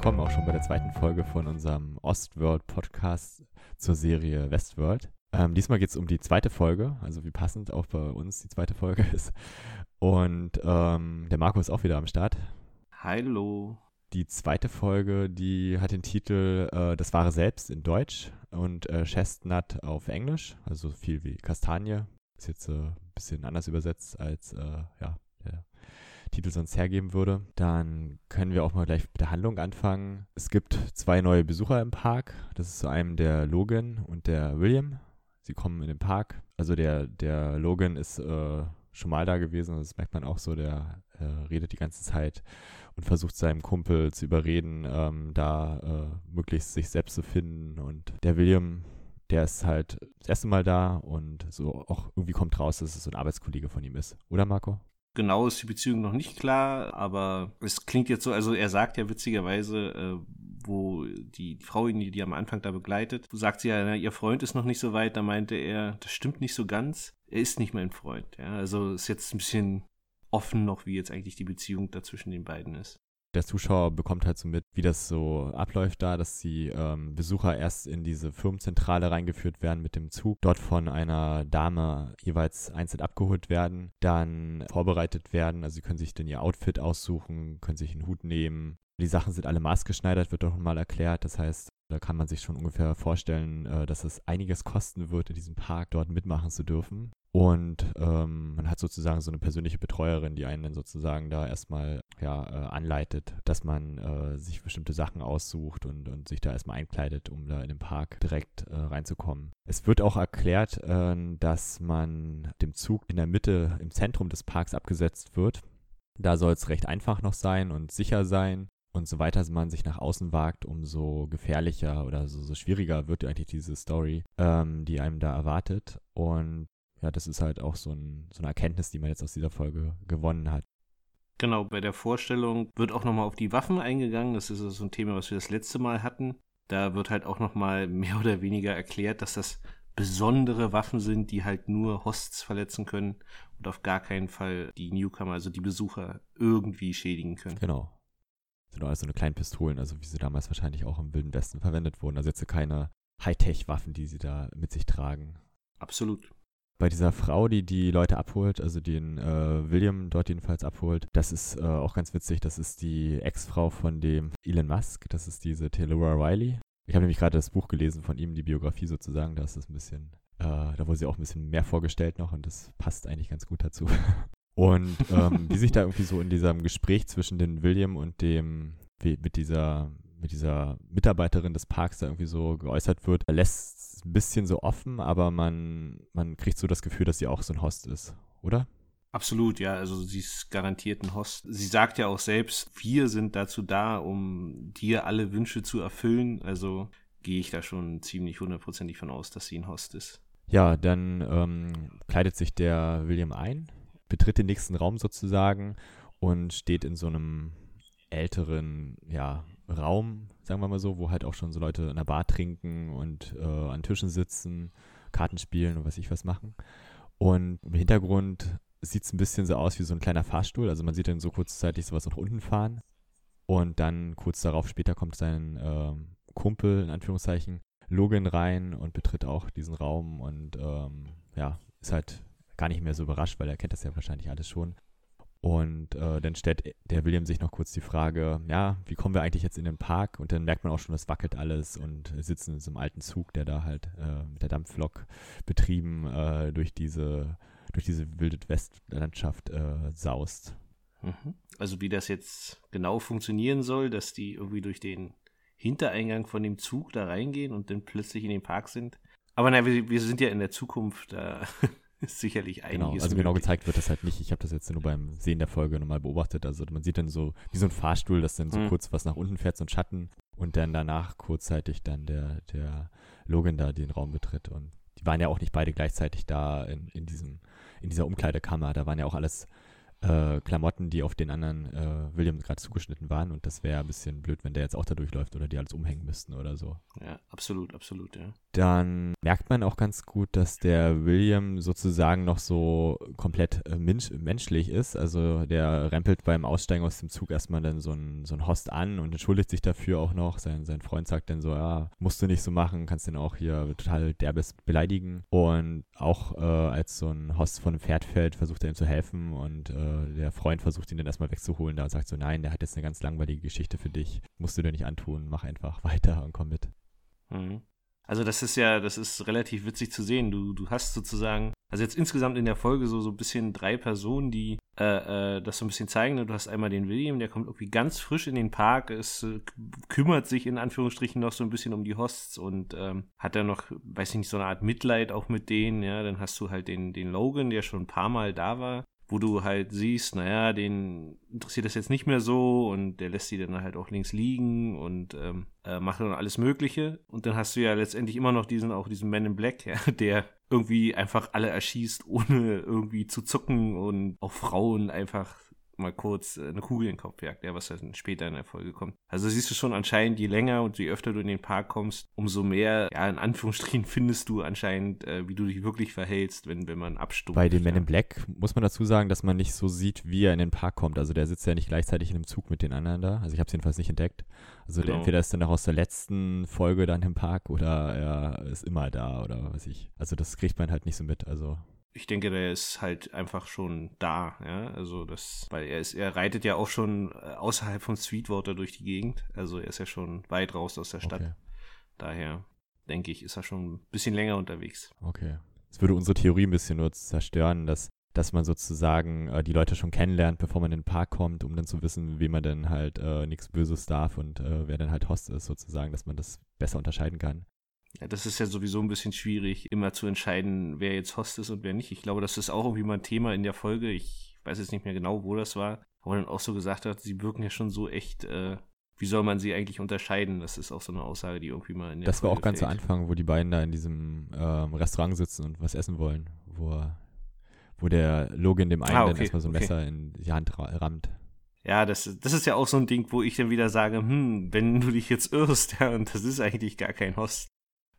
willkommen auch schon bei der zweiten Folge von unserem Ostworld-Podcast zur Serie Westworld. Ähm, diesmal geht es um die zweite Folge, also wie passend auch bei uns die zweite Folge ist. Und ähm, der Marco ist auch wieder am Start. Hallo. Die zweite Folge, die hat den Titel äh, Das wahre Selbst in Deutsch und äh, Chestnut auf Englisch, also viel wie Kastanie. Ist jetzt äh, ein bisschen anders übersetzt als äh, ja, Titel sonst hergeben würde. Dann können wir auch mal gleich mit der Handlung anfangen. Es gibt zwei neue Besucher im Park. Das ist zu einem der Logan und der William. Sie kommen in den Park. Also der, der Logan ist äh, schon mal da gewesen. Das merkt man auch so. Der äh, redet die ganze Zeit und versucht seinem Kumpel zu überreden, ähm, da äh, möglichst sich selbst zu finden. Und der William, der ist halt das erste Mal da und so auch irgendwie kommt raus, dass es so ein Arbeitskollege von ihm ist. Oder Marco? Genau ist die Beziehung noch nicht klar, aber es klingt jetzt so, also er sagt ja witzigerweise, äh, wo die, Frau ihn, die, die am Anfang da begleitet, sagt sie ja, na, ihr Freund ist noch nicht so weit, da meinte er, das stimmt nicht so ganz, er ist nicht mein Freund. Ja? Also ist jetzt ein bisschen offen noch, wie jetzt eigentlich die Beziehung da zwischen den beiden ist. Der Zuschauer bekommt halt so mit, wie das so abläuft da, dass die ähm, Besucher erst in diese Firmenzentrale reingeführt werden mit dem Zug, dort von einer Dame jeweils einzeln abgeholt werden, dann vorbereitet werden, also sie können sich dann ihr Outfit aussuchen, können sich einen Hut nehmen. Die Sachen sind alle maßgeschneidert, wird doch mal erklärt. Das heißt, da kann man sich schon ungefähr vorstellen, äh, dass es einiges kosten wird, in diesem Park dort mitmachen zu dürfen. Und ähm, man hat sozusagen so eine persönliche Betreuerin, die einen dann sozusagen da erstmal ja, äh, anleitet, dass man äh, sich bestimmte Sachen aussucht und, und sich da erstmal einkleidet, um da in den Park direkt äh, reinzukommen. Es wird auch erklärt, äh, dass man dem Zug in der Mitte, im Zentrum des Parks abgesetzt wird. Da soll es recht einfach noch sein und sicher sein. Und so weiter man sich nach außen wagt, umso gefährlicher oder so, so schwieriger wird eigentlich diese Story, ähm, die einem da erwartet. Und ja, das ist halt auch so, ein, so eine Erkenntnis, die man jetzt aus dieser Folge gewonnen hat. Genau, bei der Vorstellung wird auch nochmal auf die Waffen eingegangen. Das ist so ein Thema, was wir das letzte Mal hatten. Da wird halt auch nochmal mehr oder weniger erklärt, dass das besondere Waffen sind, die halt nur Hosts verletzen können und auf gar keinen Fall die Newcomer, also die Besucher, irgendwie schädigen können. Genau sind alles so eine kleinen Pistolen, also wie sie damals wahrscheinlich auch im Wilden Westen verwendet wurden. Also jetzt keine Hightech-Waffen, die sie da mit sich tragen. Absolut. Bei dieser Frau, die die Leute abholt, also den äh, William dort jedenfalls abholt, das ist äh, auch ganz witzig. Das ist die Ex-Frau von dem Elon Musk. Das ist diese Taylor Riley. Ich habe nämlich gerade das Buch gelesen von ihm, die Biografie sozusagen. Da ist es ein bisschen, äh, da wurde sie auch ein bisschen mehr vorgestellt noch und das passt eigentlich ganz gut dazu. Und ähm, wie sich da irgendwie so in diesem Gespräch zwischen den William und dem, wie, mit dieser, mit dieser Mitarbeiterin des Parks da irgendwie so geäußert wird, lässt es ein bisschen so offen, aber man, man kriegt so das Gefühl, dass sie auch so ein Host ist, oder? Absolut, ja. Also sie ist garantiert ein Host. Sie sagt ja auch selbst, wir sind dazu da, um dir alle Wünsche zu erfüllen. Also gehe ich da schon ziemlich hundertprozentig von aus, dass sie ein Host ist. Ja, dann ähm, kleidet sich der William ein betritt den nächsten Raum sozusagen und steht in so einem älteren, ja, Raum, sagen wir mal so, wo halt auch schon so Leute in der Bar trinken und äh, an Tischen sitzen, Karten spielen und was ich was machen. Und im Hintergrund sieht es ein bisschen so aus wie so ein kleiner Fahrstuhl. Also man sieht dann so kurzzeitig sowas nach unten fahren. Und dann kurz darauf später kommt sein äh, Kumpel, in Anführungszeichen, Logan rein und betritt auch diesen Raum und ähm, ja, ist halt gar nicht mehr so überrascht, weil er kennt das ja wahrscheinlich alles schon. Und äh, dann stellt der William sich noch kurz die Frage, ja, wie kommen wir eigentlich jetzt in den Park? Und dann merkt man auch schon, das wackelt alles und sitzen in so einem alten Zug, der da halt äh, mit der Dampflok betrieben äh, durch diese durch diese wilde Westlandschaft äh, saust. Mhm. Also wie das jetzt genau funktionieren soll, dass die irgendwie durch den Hintereingang von dem Zug da reingehen und dann plötzlich in den Park sind. Aber na, wir, wir sind ja in der Zukunft, da ist sicherlich genau, einiges. Genau, also genau gezeigt wird das halt nicht. Ich habe das jetzt nur beim Sehen der Folge nochmal beobachtet. Also man sieht dann so, wie so ein Fahrstuhl, dass dann so mhm. kurz was nach unten fährt, so ein Schatten und dann danach kurzzeitig dann der, der Logan da den Raum betritt. Und die waren ja auch nicht beide gleichzeitig da in, in diesem, in dieser Umkleidekammer. Da waren ja auch alles äh, Klamotten, die auf den anderen äh, William gerade zugeschnitten waren. Und das wäre ein bisschen blöd, wenn der jetzt auch da durchläuft oder die alles umhängen müssten oder so. Ja, absolut, absolut, ja. Dann merkt man auch ganz gut, dass der William sozusagen noch so komplett äh, mensch menschlich ist. Also der rempelt beim Aussteigen aus dem Zug erstmal dann so ein, so ein Host an und entschuldigt sich dafür auch noch. Sein, sein Freund sagt dann so, ja, musst du nicht so machen, kannst den auch hier total derbes beleidigen. Und auch äh, als so ein Host von einem Pferd fällt, versucht er ihm zu helfen und äh, der Freund versucht ihn dann erstmal wegzuholen da sagt so, nein, der hat jetzt eine ganz langweilige Geschichte für dich. Musst du dir nicht antun, mach einfach weiter und komm mit. Mhm. Also das ist ja, das ist relativ witzig zu sehen. Du, du hast sozusagen, also jetzt insgesamt in der Folge so, so ein bisschen drei Personen, die äh, äh, das so ein bisschen zeigen. Du hast einmal den William, der kommt irgendwie ganz frisch in den Park, es äh, kümmert sich in Anführungsstrichen noch so ein bisschen um die Hosts und ähm, hat dann noch, weiß ich nicht, so eine Art Mitleid auch mit denen, ja. Dann hast du halt den, den Logan, der schon ein paar Mal da war wo du halt siehst, naja, den interessiert das jetzt nicht mehr so und der lässt sie dann halt auch links liegen und ähm, äh, macht dann alles Mögliche. Und dann hast du ja letztendlich immer noch diesen, auch diesen Man in Black, ja, der irgendwie einfach alle erschießt, ohne irgendwie zu zucken und auch Frauen einfach mal kurz äh, eine Kugel in den Kopf jagt, ja, was dann später in der Folge kommt. Also siehst du schon anscheinend, je länger und je öfter du in den Park kommst, umso mehr, ja, in Anführungsstrichen findest du anscheinend, äh, wie du dich wirklich verhältst, wenn, wenn man abstumpft. Bei dem ja. Men in Black muss man dazu sagen, dass man nicht so sieht, wie er in den Park kommt. Also der sitzt ja nicht gleichzeitig in einem Zug mit den anderen da. Also ich habe es jedenfalls nicht entdeckt. Also genau. der, entweder ist er noch aus der letzten Folge dann im Park oder er ist immer da oder was ich. Also das kriegt man halt nicht so mit. Also ich denke, der ist halt einfach schon da, ja. Also das, weil er ist, er reitet ja auch schon äh, außerhalb von Sweetwater durch die Gegend. Also er ist ja schon weit raus aus der Stadt. Okay. Daher denke ich, ist er schon ein bisschen länger unterwegs. Okay. Das würde unsere Theorie ein bisschen nur zerstören, dass, dass man sozusagen äh, die Leute schon kennenlernt, bevor man in den Park kommt, um dann zu wissen, wie man denn halt äh, nichts Böses darf und äh, wer dann halt Host ist, sozusagen, dass man das besser unterscheiden kann. Ja, das ist ja sowieso ein bisschen schwierig, immer zu entscheiden, wer jetzt Host ist und wer nicht. Ich glaube, das ist auch irgendwie mal ein Thema in der Folge. Ich weiß jetzt nicht mehr genau, wo das war. Aber dann auch so gesagt hat, sie wirken ja schon so echt, äh, wie soll man sie eigentlich unterscheiden? Das ist auch so eine Aussage, die irgendwie mal in der Das Folge war auch ganz zu Anfang, wo die beiden da in diesem ähm, Restaurant sitzen und was essen wollen, wo, wo der Logan dem einen ah, okay, dann erstmal so ein okay. Messer in die Hand rammt. Ja, das, das ist ja auch so ein Ding, wo ich dann wieder sage, hm, wenn du dich jetzt irrst, ja, und das ist eigentlich gar kein Host,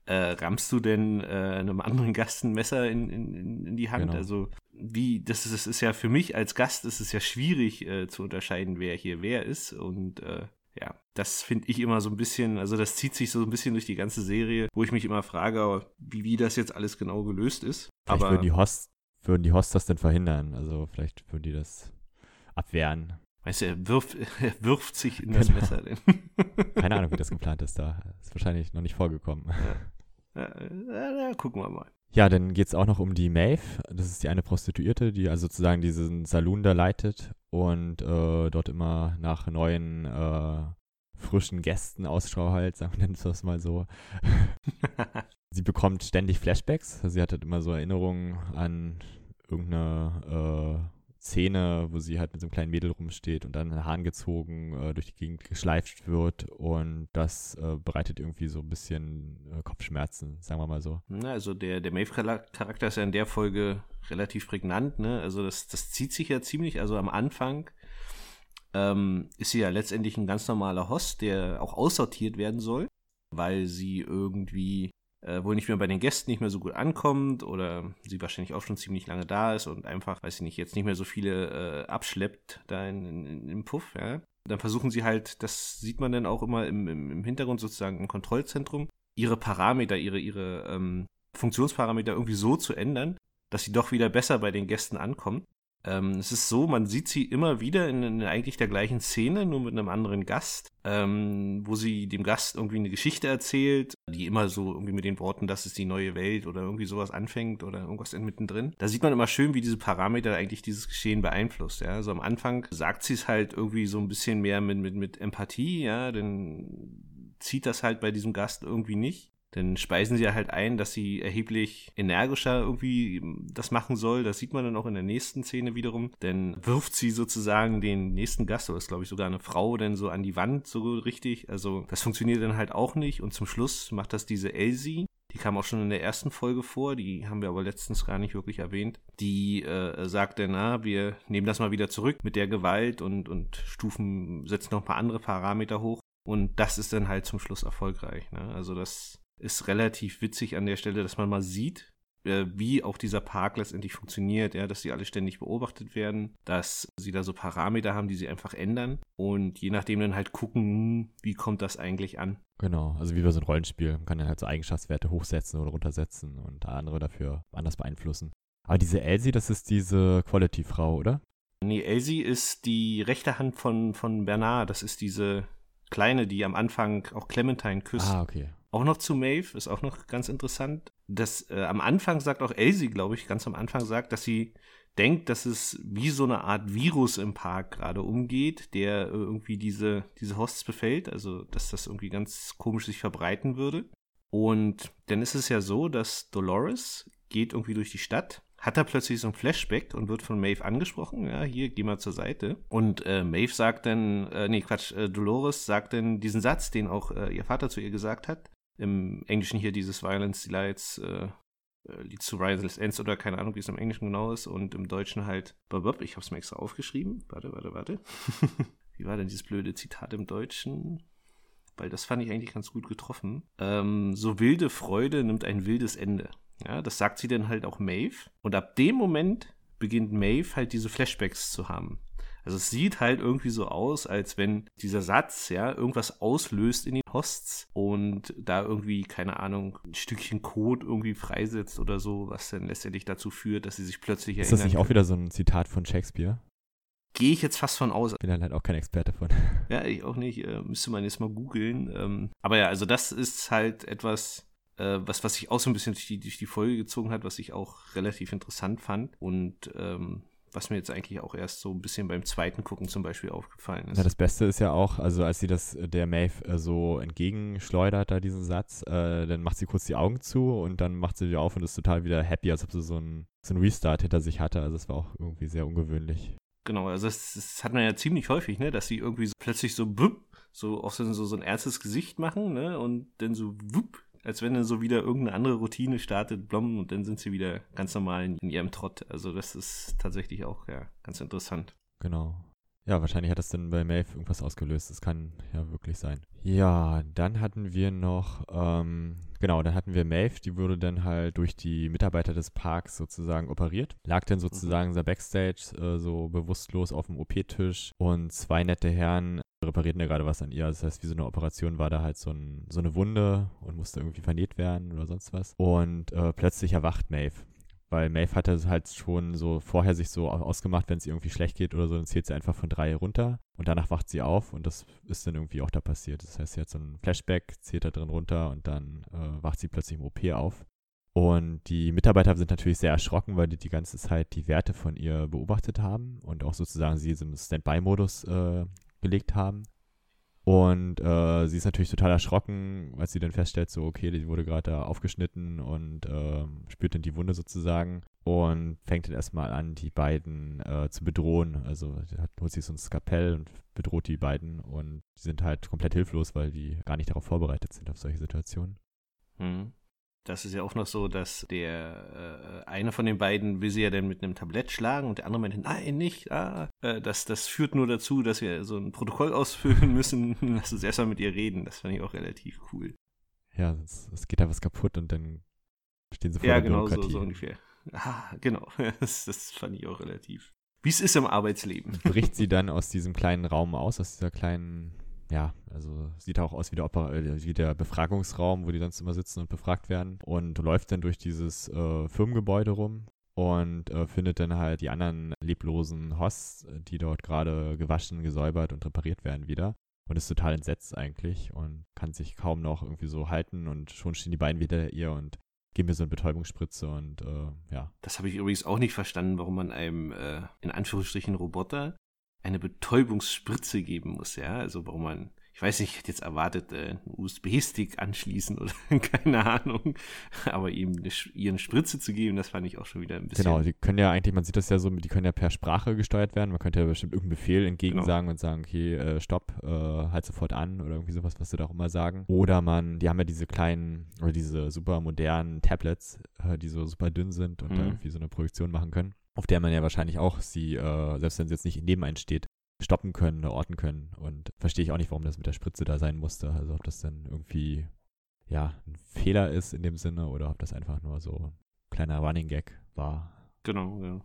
äh, rammst du denn äh, einem anderen Gast ein Messer in, in, in die Hand? Genau. Also wie, das ist, das ist ja für mich als Gast ist es ja schwierig äh, zu unterscheiden, wer hier wer ist. Und äh, ja, das finde ich immer so ein bisschen, also das zieht sich so ein bisschen durch die ganze Serie, wo ich mich immer frage, wie, wie das jetzt alles genau gelöst ist. Vielleicht Aber würden die Hosts, würden die Hosts das denn verhindern? Also vielleicht würden die das abwehren. Weißt du, er wirft, er wirft sich in das genau. Messer. Keine Ahnung, wie das geplant ist da. Ist wahrscheinlich noch nicht vorgekommen. Ja. Ja, gucken wir mal. Ja, dann geht es auch noch um die Maeve. Das ist die eine Prostituierte, die also sozusagen diesen Saloon da leitet und äh, dort immer nach neuen äh, frischen Gästen Ausschau hält, sagen wir das mal so. sie bekommt ständig Flashbacks. Sie hat halt immer so Erinnerungen an irgendeine äh, Szene, wo sie halt mit so einem kleinen Mädel rumsteht und dann Hahn gezogen äh, durch die Gegend geschleift wird und das äh, bereitet irgendwie so ein bisschen äh, Kopfschmerzen, sagen wir mal so. also der, der Maeve-Charakter ist ja in der Folge relativ prägnant, ne? Also das, das zieht sich ja ziemlich, also am Anfang ähm, ist sie ja letztendlich ein ganz normaler Host, der auch aussortiert werden soll, weil sie irgendwie äh, wohl nicht mehr bei den Gästen nicht mehr so gut ankommt oder sie wahrscheinlich auch schon ziemlich lange da ist und einfach, weiß ich nicht, jetzt nicht mehr so viele äh, abschleppt da in, in, im Puff, ja. Dann versuchen sie halt, das sieht man dann auch immer im, im, im Hintergrund sozusagen im Kontrollzentrum, ihre Parameter, ihre, ihre ähm, Funktionsparameter irgendwie so zu ändern, dass sie doch wieder besser bei den Gästen ankommt. Ähm, es ist so, man sieht sie immer wieder in, in, eigentlich der gleichen Szene, nur mit einem anderen Gast, ähm, wo sie dem Gast irgendwie eine Geschichte erzählt, die immer so irgendwie mit den Worten, das ist die neue Welt oder irgendwie sowas anfängt oder irgendwas mittendrin. Da sieht man immer schön, wie diese Parameter eigentlich dieses Geschehen beeinflusst. Ja? Also am Anfang sagt sie es halt irgendwie so ein bisschen mehr mit, mit, mit Empathie, ja, denn zieht das halt bei diesem Gast irgendwie nicht. Dann speisen sie halt ein, dass sie erheblich energischer irgendwie das machen soll. Das sieht man dann auch in der nächsten Szene wiederum. Dann wirft sie sozusagen den nächsten Gast, oder ist glaube ich sogar eine Frau, dann so an die Wand so richtig. Also das funktioniert dann halt auch nicht. Und zum Schluss macht das diese Elsie, die kam auch schon in der ersten Folge vor, die haben wir aber letztens gar nicht wirklich erwähnt. Die äh, sagt dann, na, wir nehmen das mal wieder zurück mit der Gewalt und, und Stufen, setzen noch ein paar andere Parameter hoch. Und das ist dann halt zum Schluss erfolgreich. Ne? Also das ist relativ witzig an der Stelle, dass man mal sieht, äh, wie auch dieser Park letztendlich funktioniert, ja, dass sie alle ständig beobachtet werden, dass sie da so Parameter haben, die sie einfach ändern und je nachdem dann halt gucken, wie kommt das eigentlich an. Genau, also wie bei so einem Rollenspiel, man kann dann halt so Eigenschaftswerte hochsetzen oder runtersetzen und andere dafür anders beeinflussen. Aber diese Elsie, das ist diese Quality-Frau, oder? Nee, Elsie ist die rechte Hand von, von Bernard, das ist diese Kleine, die am Anfang auch Clementine küsst. Ah, okay. Auch noch zu Maeve, ist auch noch ganz interessant. Das äh, am Anfang sagt auch Elsie, glaube ich, ganz am Anfang sagt, dass sie denkt, dass es wie so eine Art Virus im Park gerade umgeht, der äh, irgendwie diese, diese Hosts befällt, also dass das irgendwie ganz komisch sich verbreiten würde. Und dann ist es ja so, dass Dolores geht irgendwie durch die Stadt hat er plötzlich so ein Flashback und wird von Maeve angesprochen. Ja, hier, geh mal zur Seite. Und äh, Maeve sagt dann, äh, nee, Quatsch, äh, Dolores sagt dann diesen Satz, den auch äh, ihr Vater zu ihr gesagt hat. Im Englischen hier dieses Violence Delights, äh, äh Leads to Rises Ends oder keine Ahnung, wie es im Englischen genau ist. Und im Deutschen halt, ich hab's mir extra aufgeschrieben. Warte, warte, warte. wie war denn dieses blöde Zitat im Deutschen? Weil das fand ich eigentlich ganz gut getroffen. Ähm, so wilde Freude nimmt ein wildes Ende. Ja, das sagt sie dann halt auch Maeve. Und ab dem Moment beginnt Maeve halt diese Flashbacks zu haben. Also es sieht halt irgendwie so aus, als wenn dieser Satz, ja, irgendwas auslöst in den Hosts und da irgendwie, keine Ahnung, ein Stückchen Code irgendwie freisetzt oder so, was dann letztendlich dazu führt, dass sie sich plötzlich erinnern. Ist das nicht auch wieder so ein Zitat von Shakespeare? Gehe ich jetzt fast von aus. Bin dann halt auch kein Experte von. Ja, ich auch nicht. Äh, müsste man jetzt mal googeln. Ähm, aber ja, also das ist halt etwas, äh, was, was sich auch so ein bisschen durch die, durch die Folge gezogen hat, was ich auch relativ interessant fand und ähm, was mir jetzt eigentlich auch erst so ein bisschen beim zweiten Gucken zum Beispiel aufgefallen ist. Ja, das Beste ist ja auch, also als sie das der Maeve äh, so entgegenschleudert, da diesen Satz, äh, dann macht sie kurz die Augen zu und dann macht sie wieder auf und ist total wieder happy, als ob sie so ein, so Restart hinter sich hatte. Also es war auch irgendwie sehr ungewöhnlich. Genau, also das, das, hat man ja ziemlich häufig, ne, dass sie irgendwie so plötzlich so bup, so auch so, so ein ernstes Gesicht machen, ne, und dann so wupp, als wenn dann so wieder irgendeine andere Routine startet, blom, und dann sind sie wieder ganz normal in, in ihrem Trott. Also das ist tatsächlich auch ja ganz interessant. Genau. Ja, wahrscheinlich hat das dann bei Maeve irgendwas ausgelöst. Das kann ja wirklich sein. Ja, dann hatten wir noch, ähm, genau, dann hatten wir Maeve, die wurde dann halt durch die Mitarbeiter des Parks sozusagen operiert. Lag dann sozusagen mhm. so Backstage äh, so bewusstlos auf dem OP-Tisch und zwei nette Herren reparierten da gerade was an ihr. Das heißt, wie so eine Operation war da halt so, ein, so eine Wunde und musste irgendwie vernäht werden oder sonst was. Und äh, plötzlich erwacht Maeve. Weil Maeve hatte halt schon so vorher sich so ausgemacht, wenn es irgendwie schlecht geht oder so, dann zählt sie einfach von drei runter und danach wacht sie auf und das ist dann irgendwie auch da passiert. Das heißt, sie hat so ein Flashback, zählt da drin runter und dann äh, wacht sie plötzlich im OP auf. Und die Mitarbeiter sind natürlich sehr erschrocken, weil die die ganze Zeit die Werte von ihr beobachtet haben und auch sozusagen sie im Standby-Modus äh, gelegt haben. Und äh, sie ist natürlich total erschrocken, als sie dann feststellt, so, okay, die wurde gerade da aufgeschnitten und äh, spürt dann die Wunde sozusagen und fängt dann erstmal an, die beiden äh, zu bedrohen. Also hat, holt sich so ein Skapell und bedroht die beiden und die sind halt komplett hilflos, weil die gar nicht darauf vorbereitet sind auf solche Situationen. Mhm. Das ist ja auch noch so, dass der äh, eine von den beiden will sie ja dann mit einem Tablett schlagen und der andere meint, nein, nicht. Ah, äh, das, das führt nur dazu, dass wir so ein Protokoll ausfüllen müssen. Lass uns erstmal mit ihr reden. Das fand ich auch relativ cool. Ja, es, es geht da was kaputt und dann stehen sie vor ja, der genau Bürokratie. Ja, genau, so, so ungefähr. Ah, genau. Das, das fand ich auch relativ. Wie es ist im Arbeitsleben. Bricht sie dann aus diesem kleinen Raum aus, aus dieser kleinen ja, also sieht auch aus wie der, Oper äh, wie der Befragungsraum, wo die sonst immer sitzen und befragt werden. Und läuft dann durch dieses äh, Firmengebäude rum und äh, findet dann halt die anderen leblosen Hosts, die dort gerade gewaschen, gesäubert und repariert werden wieder. Und ist total entsetzt eigentlich und kann sich kaum noch irgendwie so halten und schon stehen die beiden wieder ihr und geben mir so eine Betäubungsspritze und äh, ja. Das habe ich übrigens auch nicht verstanden, warum man einem äh, in Anführungsstrichen Roboter eine Betäubungsspritze geben muss, ja. Also warum man, ich weiß nicht, ich hätte jetzt erwartet, äh, einen USB-Stick anschließen oder keine Ahnung. Aber ihm eine, ihr eine Spritze zu geben, das fand ich auch schon wieder ein bisschen. Genau, die können ja eigentlich, man sieht das ja so, die können ja per Sprache gesteuert werden. Man könnte ja bestimmt irgendeinen Befehl entgegensagen genau. und sagen, okay, äh, stopp, äh, halt sofort an oder irgendwie sowas, was sie da auch immer sagen. Oder man, die haben ja diese kleinen oder diese super modernen Tablets, äh, die so super dünn sind und mhm. da irgendwie so eine Projektion machen können auf der man ja wahrscheinlich auch sie, äh, selbst wenn sie jetzt nicht neben einen steht, stoppen können, orten können. Und verstehe ich auch nicht, warum das mit der Spritze da sein musste. Also ob das dann irgendwie ja ein Fehler ist in dem Sinne oder ob das einfach nur so ein kleiner Running Gag war. Genau, ja.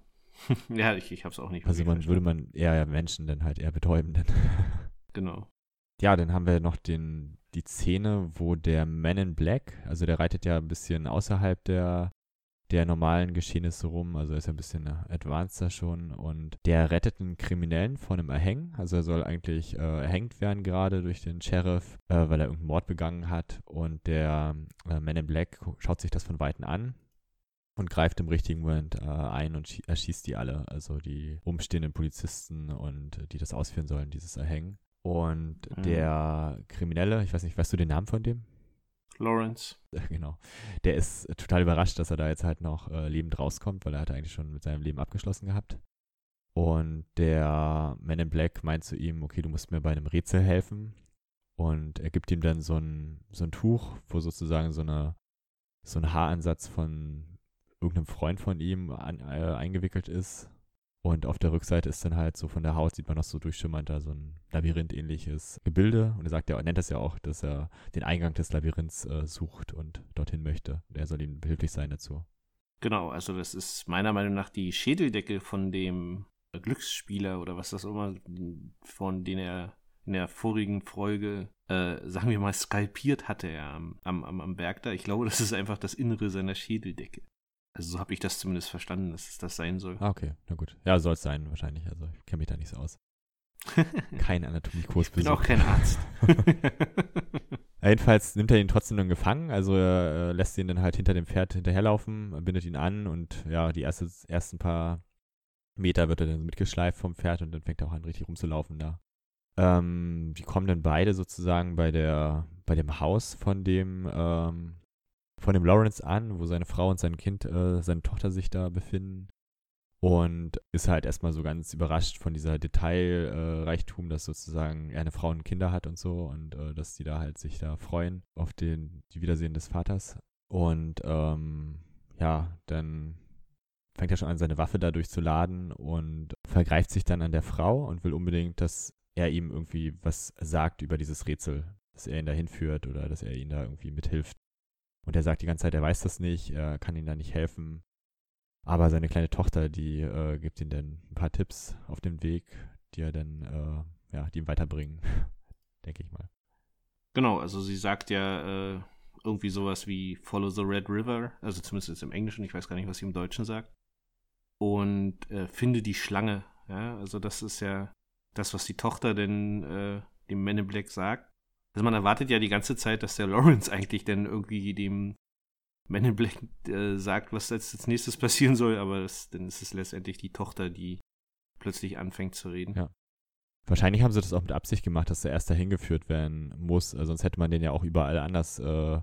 ja, ich, ich habe es auch nicht. Also man würde man eher Menschen dann halt eher betäuben. Dann. genau. Ja, dann haben wir noch den, die Szene, wo der Man in Black, also der reitet ja ein bisschen außerhalb der der normalen Geschehnisse rum. Also er ist ja ein bisschen advanceder schon und der rettet einen Kriminellen vor einem Erhängen. Also er soll eigentlich äh, erhängt werden gerade durch den Sheriff, äh, weil er irgendeinen Mord begangen hat. Und der äh, Man in Black schaut sich das von Weitem an und greift im richtigen Moment äh, ein und erschießt die alle. Also die umstehenden Polizisten und äh, die das ausführen sollen, dieses Erhängen. Und mhm. der Kriminelle, ich weiß nicht, weißt du den Namen von dem? Lawrence. Genau. Der ist total überrascht, dass er da jetzt halt noch äh, lebend rauskommt, weil er hat eigentlich schon mit seinem Leben abgeschlossen gehabt. Und der Man in Black meint zu ihm, okay, du musst mir bei einem Rätsel helfen. Und er gibt ihm dann so ein, so ein Tuch, wo sozusagen so, eine, so ein Haaransatz von irgendeinem Freund von ihm an, äh, eingewickelt ist. Und auf der Rückseite ist dann halt so von der Haut, sieht man noch so durchschimmernd da so ein Labyrinth-ähnliches Gebilde. Und er sagt ja, er nennt das ja auch, dass er den Eingang des Labyrinths äh, sucht und dorthin möchte. Und er soll ihm behilflich sein dazu. Genau, also das ist meiner Meinung nach die Schädeldecke von dem Glücksspieler oder was das immer, von den er in der vorigen Folge, äh, sagen wir mal, skalpiert hatte er am, am, am Berg da. Ich glaube, das ist einfach das Innere seiner Schädeldecke. Also so habe ich das zumindest verstanden, dass es das sein soll. Ah, okay, na gut. Ja, soll es sein wahrscheinlich. Also ich kenne mich da nicht so aus. kein Anatomiekurs Ich bin auch kein Arzt. Jedenfalls nimmt er ihn trotzdem dann gefangen, also er äh, lässt ihn dann halt hinter dem Pferd hinterherlaufen, bindet ihn an und ja, die erste, ersten paar Meter wird er dann mitgeschleift vom Pferd und dann fängt er auch an, richtig rumzulaufen da. Ähm, die kommen dann beide sozusagen bei der, bei dem Haus von dem ähm, von dem Lawrence an, wo seine Frau und sein Kind, äh, seine Tochter sich da befinden. Und ist halt erstmal so ganz überrascht von dieser Detailreichtum, äh, dass sozusagen er eine Frau und Kinder hat und so und äh, dass die da halt sich da freuen auf den, die Wiedersehen des Vaters. Und ähm, ja, dann fängt er schon an, seine Waffe dadurch zu laden und vergreift sich dann an der Frau und will unbedingt, dass er ihm irgendwie was sagt über dieses Rätsel, dass er ihn da hinführt oder dass er ihn da irgendwie mithilft. Und er sagt die ganze Zeit, er weiß das nicht, er kann ihm da nicht helfen. Aber seine kleine Tochter, die äh, gibt ihm dann ein paar Tipps auf dem Weg, die er dann, äh, ja, die ihm weiterbringen, denke ich mal. Genau, also sie sagt ja äh, irgendwie sowas wie Follow the Red River, also zumindest jetzt im Englischen, ich weiß gar nicht, was sie im Deutschen sagt. Und äh, finde die Schlange, ja, also das ist ja das, was die Tochter denn äh, dem Men in Black sagt. Also man erwartet ja die ganze Zeit, dass der Lawrence eigentlich dann irgendwie dem Man in Black äh, sagt, was jetzt als nächstes passieren soll, aber das, dann ist es letztendlich die Tochter, die plötzlich anfängt zu reden. Ja. Wahrscheinlich haben sie das auch mit Absicht gemacht, dass er erst dahin geführt werden muss. Also sonst hätte man den ja auch überall anders äh,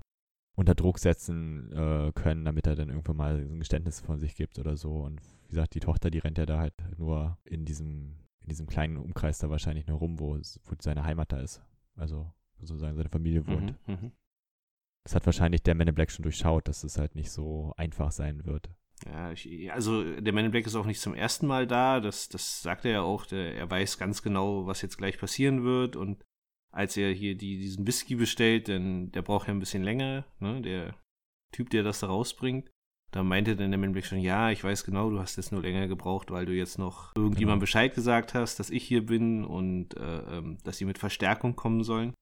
unter Druck setzen äh, können, damit er dann irgendwann mal ein Geständnis von sich gibt oder so. Und wie gesagt, die Tochter, die rennt ja da halt nur in diesem, in diesem kleinen Umkreis da wahrscheinlich nur rum, wo, wo seine Heimat da ist. Also sozusagen seine Familie wohnt. Mhm, mh. Das hat wahrscheinlich der Man in Black schon durchschaut, dass es halt nicht so einfach sein wird. Ja, ich, also der Man in Black ist auch nicht zum ersten Mal da, das, das sagt er ja auch, der, er weiß ganz genau, was jetzt gleich passieren wird und als er hier die, diesen Whisky bestellt, denn der braucht ja ein bisschen länger, ne, der Typ, der das da rausbringt. Da meinte dann der Man in Black schon, ja, ich weiß genau, du hast jetzt nur länger gebraucht, weil du jetzt noch irgendjemandem genau. Bescheid gesagt hast, dass ich hier bin und äh, ähm, dass sie mit Verstärkung kommen sollen.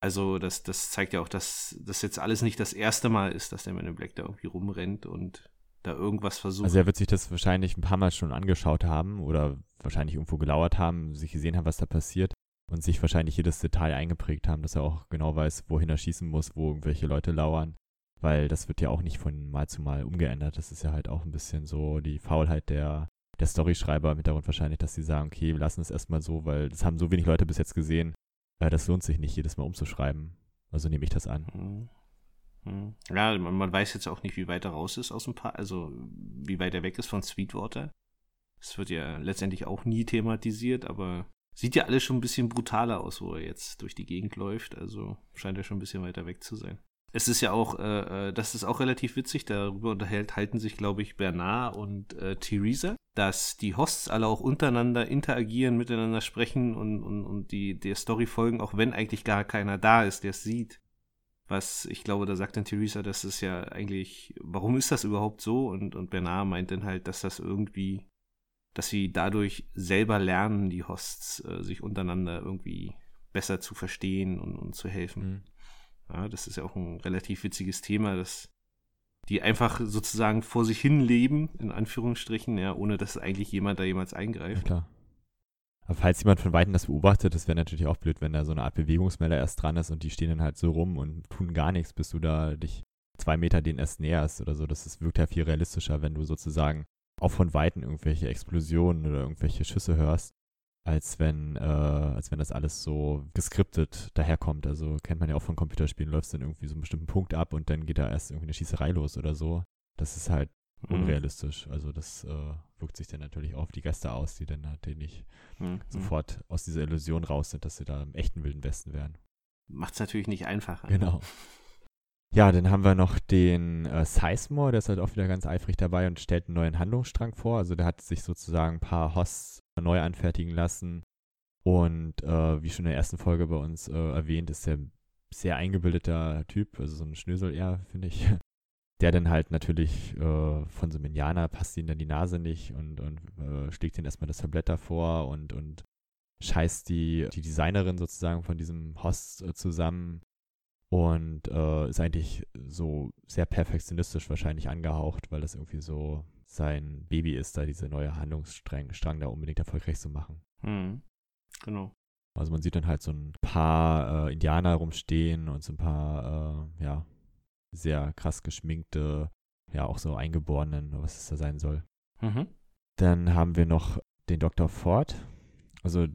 Also das, das zeigt ja auch, dass das jetzt alles nicht das erste Mal ist, dass der Man in Black da irgendwie rumrennt und da irgendwas versucht. Also er wird sich das wahrscheinlich ein paar Mal schon angeschaut haben oder wahrscheinlich irgendwo gelauert haben, sich gesehen haben, was da passiert und sich wahrscheinlich jedes Detail eingeprägt haben, dass er auch genau weiß, wohin er schießen muss, wo irgendwelche Leute lauern. Weil das wird ja auch nicht von Mal zu Mal umgeändert. Das ist ja halt auch ein bisschen so die Faulheit der, der Storyschreiber im Hintergrund wahrscheinlich, dass sie sagen, okay, wir lassen es erstmal so, weil das haben so wenig Leute bis jetzt gesehen äh, das lohnt sich nicht, jedes Mal umzuschreiben. Also nehme ich das an. Mhm. Mhm. Ja, man, man, weiß jetzt auch nicht, wie weit er raus ist aus dem Park, also wie weit er weg ist von Sweetwater. Das wird ja letztendlich auch nie thematisiert, aber sieht ja alles schon ein bisschen brutaler aus, wo er jetzt durch die Gegend läuft. Also scheint er schon ein bisschen weiter weg zu sein. Es ist ja auch, äh, äh das ist auch relativ witzig, darüber unterhält, halten sich, glaube ich, Bernard und äh, Theresa, dass die Hosts alle auch untereinander interagieren, miteinander sprechen und, und, und die der Story folgen, auch wenn eigentlich gar keiner da ist, der es sieht. Was ich glaube, da sagt dann Theresa, das ist ja eigentlich, warum ist das überhaupt so? Und, und Bernard meint dann halt, dass das irgendwie, dass sie dadurch selber lernen, die Hosts, äh, sich untereinander irgendwie besser zu verstehen und, und zu helfen. Mhm. Ja, das ist ja auch ein relativ witziges Thema, dass die einfach sozusagen vor sich hin leben, in Anführungsstrichen, ja, ohne dass eigentlich jemand da jemals eingreift. Ja, klar. Aber falls jemand von Weitem das beobachtet, das wäre natürlich auch blöd, wenn da so eine Art Bewegungsmelder erst dran ist und die stehen dann halt so rum und tun gar nichts, bis du da dich zwei Meter denen erst näherst oder so. Das ist, wirkt ja viel realistischer, wenn du sozusagen auch von Weitem irgendwelche Explosionen oder irgendwelche Schüsse hörst, als wenn, äh, als wenn das alles so geskriptet daherkommt. Also kennt man ja auch von Computerspielen, läufst dann irgendwie so einen bestimmten Punkt ab und dann geht da erst irgendwie eine Schießerei los oder so. Das ist halt mhm. unrealistisch. Also das äh, wirkt sich dann natürlich auch auf die Gäste aus, die dann halt nicht mhm. sofort aus dieser Illusion raus sind, dass sie da im echten Wilden Westen wären. Macht es natürlich nicht einfacher. Genau. Ja, dann haben wir noch den äh, Sizemore, der ist halt auch wieder ganz eifrig dabei und stellt einen neuen Handlungsstrang vor. Also der hat sich sozusagen ein paar Hosts neu anfertigen lassen. Und äh, wie schon in der ersten Folge bei uns äh, erwähnt, ist der sehr eingebildeter Typ, also so ein Schnösel eher, finde ich der dann halt natürlich äh, von so einem Indianer passt ihm dann die Nase nicht und, und äh, schlägt ihm erstmal das Tablett davor und, und scheißt die, die Designerin sozusagen von diesem Host äh, zusammen und äh, ist eigentlich so sehr perfektionistisch wahrscheinlich angehaucht, weil das irgendwie so sein Baby ist, da diese neue Handlungsstrang Strang da unbedingt erfolgreich zu machen. Hm. Genau. Also man sieht dann halt so ein paar äh, Indianer rumstehen und so ein paar, äh, ja, sehr krass geschminkte, ja auch so Eingeborenen, was es da sein soll. Mhm. Dann haben wir noch den Dr. Ford. Also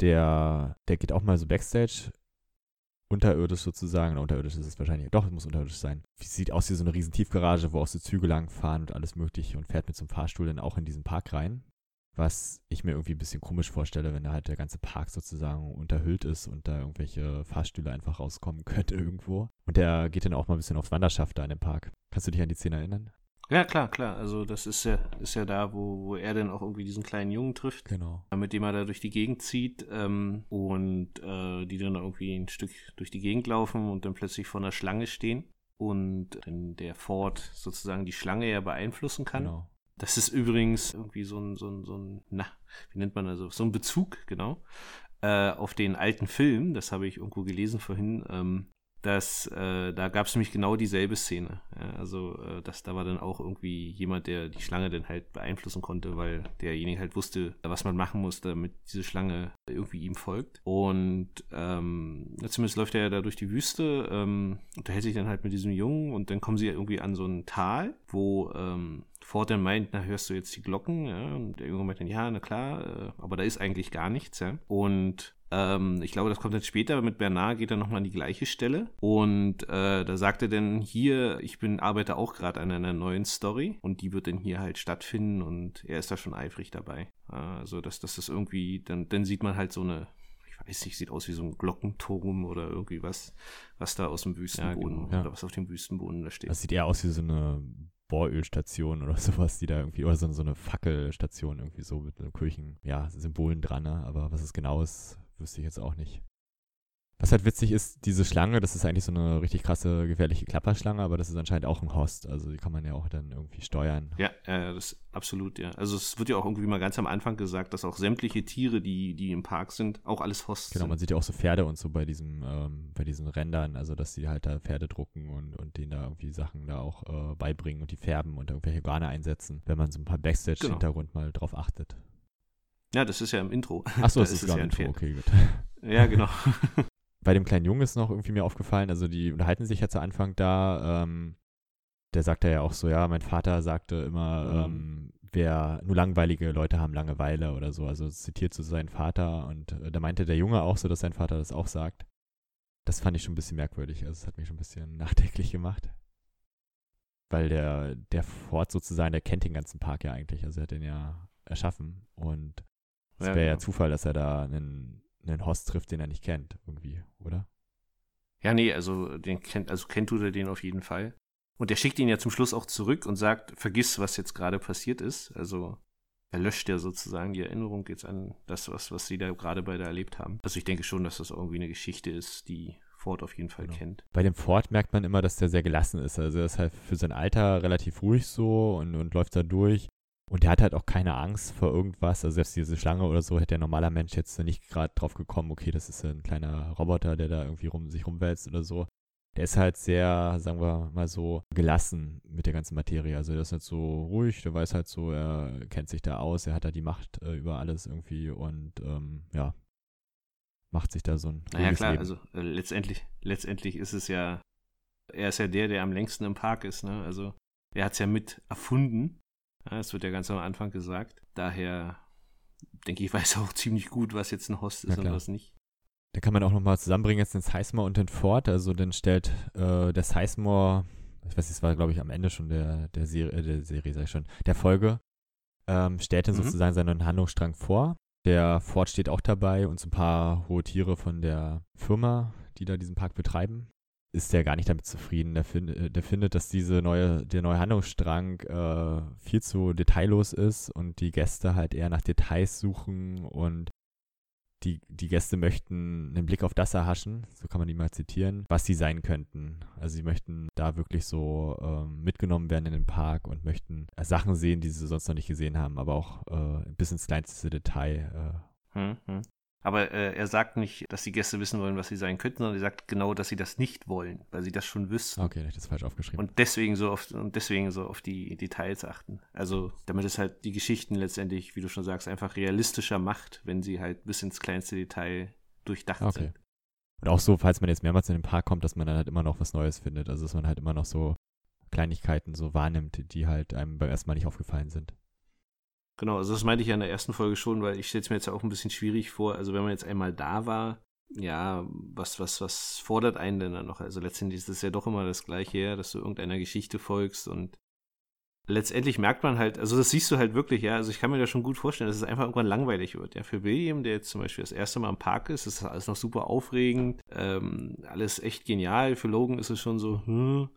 der, der geht auch mal so Backstage unterirdisch sozusagen. Unterirdisch ist es wahrscheinlich. Doch, es muss unterirdisch sein. Sieht aus wie so eine riesen Tiefgarage, wo auch so Züge langfahren und alles mögliche und fährt mit so einem Fahrstuhl dann auch in diesen Park rein was ich mir irgendwie ein bisschen komisch vorstelle, wenn da halt der ganze Park sozusagen unterhüllt ist und da irgendwelche Fahrstühle einfach rauskommen könnte irgendwo. Und der geht dann auch mal ein bisschen aufs Wanderschaft da in dem Park. Kannst du dich an die Szene erinnern? Ja, klar, klar. Also das ist ja, ist ja da, wo, wo er dann auch irgendwie diesen kleinen Jungen trifft. Genau. Mit dem er da durch die Gegend zieht ähm, und äh, die dann irgendwie ein Stück durch die Gegend laufen und dann plötzlich vor einer Schlange stehen. Und dann der Ford sozusagen die Schlange ja beeinflussen kann. Genau. Das ist übrigens irgendwie so ein, so ein, so ein, na, wie nennt man also, so ein Bezug, genau, äh, auf den alten Film, das habe ich irgendwo gelesen vorhin, ähm, dass äh, da gab es nämlich genau dieselbe Szene. Ja, also äh, dass da war dann auch irgendwie jemand, der die Schlange dann halt beeinflussen konnte, weil derjenige halt wusste, was man machen muss, damit diese Schlange irgendwie ihm folgt. Und ähm, zumindest läuft er ja da durch die Wüste, ähm, unterhält sich dann halt mit diesem Jungen und dann kommen sie irgendwie an so ein Tal, wo ähm, Ford dann meint, na, hörst du jetzt die Glocken? Ja? Und der Junge meint dann, ja, na klar, äh, aber da ist eigentlich gar nichts. Ja? Und ähm, ich glaube, das kommt dann später, mit Bernard geht er nochmal an die gleiche Stelle. Und äh, da sagt er dann hier, ich bin, arbeite auch gerade an einer neuen Story und die wird dann hier halt stattfinden und er ist da schon eifrig dabei. Also, dass das ist irgendwie, dann, dann sieht man halt so eine, ich weiß nicht, sieht aus wie so ein Glockenturm oder irgendwie was, was da aus dem Wüstenboden ja, genau, ja. oder was auf dem Wüstenboden da steht. Das sieht eher aus wie so eine Bohrölstation oder sowas, die da irgendwie, oder so, so eine Fackelstation irgendwie so mit Kirchen, ja, Symbolen dran, ne? aber was es genau ist, wüsste ich jetzt auch nicht. Was halt witzig ist, diese Schlange, das ist eigentlich so eine richtig krasse, gefährliche Klapperschlange, aber das ist anscheinend auch ein Host. Also die kann man ja auch dann irgendwie steuern. Ja, äh, das ist absolut, ja. Also es wird ja auch irgendwie mal ganz am Anfang gesagt, dass auch sämtliche Tiere, die, die im Park sind, auch alles Hosts Genau, sind. man sieht ja auch so Pferde und so bei diesem, ähm, bei diesen Rändern, also dass die halt da Pferde drucken und, und denen da irgendwie Sachen da auch äh, beibringen und die färben und irgendwelche Garne einsetzen, wenn man so ein paar Backstage-Hintergrund genau. mal drauf achtet. Ja, das ist ja im Intro. Achso, das ist, ist ja im Intro, okay, gut. Ja, genau. bei dem kleinen Jungen ist noch irgendwie mir aufgefallen, also die unterhalten sich ja zu Anfang da, ähm, der sagt ja auch so, ja, mein Vater sagte immer, mhm. ähm, wer, nur langweilige Leute haben Langeweile oder so. Also zitiert so seinen Vater und äh, da meinte der Junge auch so, dass sein Vater das auch sagt. Das fand ich schon ein bisschen merkwürdig. Also es hat mich schon ein bisschen nachdenklich gemacht. Weil der, der Ford sozusagen, der kennt den ganzen Park ja eigentlich. Also er hat den ja erschaffen. Und es wäre ja, ja Zufall, dass er da einen, einen Host trifft, den er nicht kennt, irgendwie, oder? Ja, nee, also den kennt, also kennt tut er den auf jeden Fall. Und der schickt ihn ja zum Schluss auch zurück und sagt, vergiss, was jetzt gerade passiert ist. Also er löscht ja sozusagen die Erinnerung jetzt an das, was, was sie da gerade beide erlebt haben. Also ich denke schon, dass das irgendwie eine Geschichte ist, die Ford auf jeden Fall genau. kennt. Bei dem Ford merkt man immer, dass der sehr gelassen ist. Also er ist halt für sein Alter relativ ruhig so und, und läuft da durch. Und der hat halt auch keine Angst vor irgendwas. Also selbst diese Schlange oder so hätte der normaler Mensch jetzt nicht gerade drauf gekommen, okay, das ist ein kleiner Roboter, der da irgendwie rum, sich rumwälzt oder so der ist halt sehr, sagen wir mal so, gelassen mit der ganzen Materie. Also der ist halt so ruhig, der weiß halt so, er kennt sich da aus, er hat da die Macht äh, über alles irgendwie und ähm, ja, macht sich da so ein. Naja, klar, Leben. also äh, letztendlich, letztendlich ist es ja, er ist ja der, der am längsten im Park ist, ne? Also er hat es ja mit erfunden. Das wird ja ganz am Anfang gesagt. Daher denke ich, weiß auch ziemlich gut, was jetzt ein Host ist und was nicht. Da kann man auch nochmal zusammenbringen jetzt den Sizemore und den Ford. Also dann stellt äh, der Sizemore, ich weiß nicht, es war glaube ich am Ende schon der, der, Serie, äh, der Serie, sag ich schon, der Folge, ähm, stellt dann mhm. sozusagen seinen Handlungsstrang vor. Der Ford steht auch dabei und so ein paar hohe Tiere von der Firma, die da diesen Park betreiben. Ist der gar nicht damit zufrieden. Der, find, äh, der findet, dass diese neue, der neue Handlungsstrang äh, viel zu detaillos ist und die Gäste halt eher nach Details suchen und die, die Gäste möchten einen Blick auf das erhaschen, so kann man die mal zitieren, was sie sein könnten. Also sie möchten da wirklich so ähm, mitgenommen werden in den Park und möchten äh, Sachen sehen, die sie sonst noch nicht gesehen haben, aber auch äh, bis ins kleinste Detail. Äh. Hm, hm. Aber äh, er sagt nicht, dass die Gäste wissen wollen, was sie sein könnten, sondern er sagt genau, dass sie das nicht wollen, weil sie das schon wüssten. Okay, ich habe das falsch aufgeschrieben. Und deswegen so auf, und deswegen so auf die Details achten. Also, damit es halt die Geschichten letztendlich, wie du schon sagst, einfach realistischer macht, wenn sie halt bis ins kleinste Detail durchdacht okay. sind. Und auch so, falls man jetzt mehrmals in den Park kommt, dass man dann halt immer noch was Neues findet. Also, dass man halt immer noch so Kleinigkeiten so wahrnimmt, die halt einem beim ersten Mal nicht aufgefallen sind. Genau, also das meinte ich ja in der ersten Folge schon, weil ich stelle es mir jetzt auch ein bisschen schwierig vor. Also wenn man jetzt einmal da war, ja, was, was, was fordert einen denn dann noch? Also letztendlich ist es ja doch immer das Gleiche, ja, dass du irgendeiner Geschichte folgst und letztendlich merkt man halt, also das siehst du halt wirklich, ja, also ich kann mir da schon gut vorstellen, dass es einfach irgendwann langweilig wird. Ja, für William, der jetzt zum Beispiel das erste Mal im Park ist, ist alles noch super aufregend, ähm, alles echt genial. Für Logan ist es schon so, hm,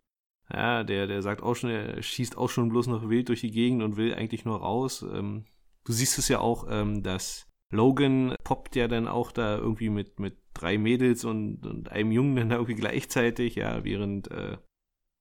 ja, der, der sagt auch schon, er schießt auch schon bloß noch wild durch die Gegend und will eigentlich nur raus. Ähm, du siehst es ja auch, ähm, dass Logan poppt ja dann auch da irgendwie mit, mit drei Mädels und, und einem Jungen dann da irgendwie gleichzeitig, ja, während äh,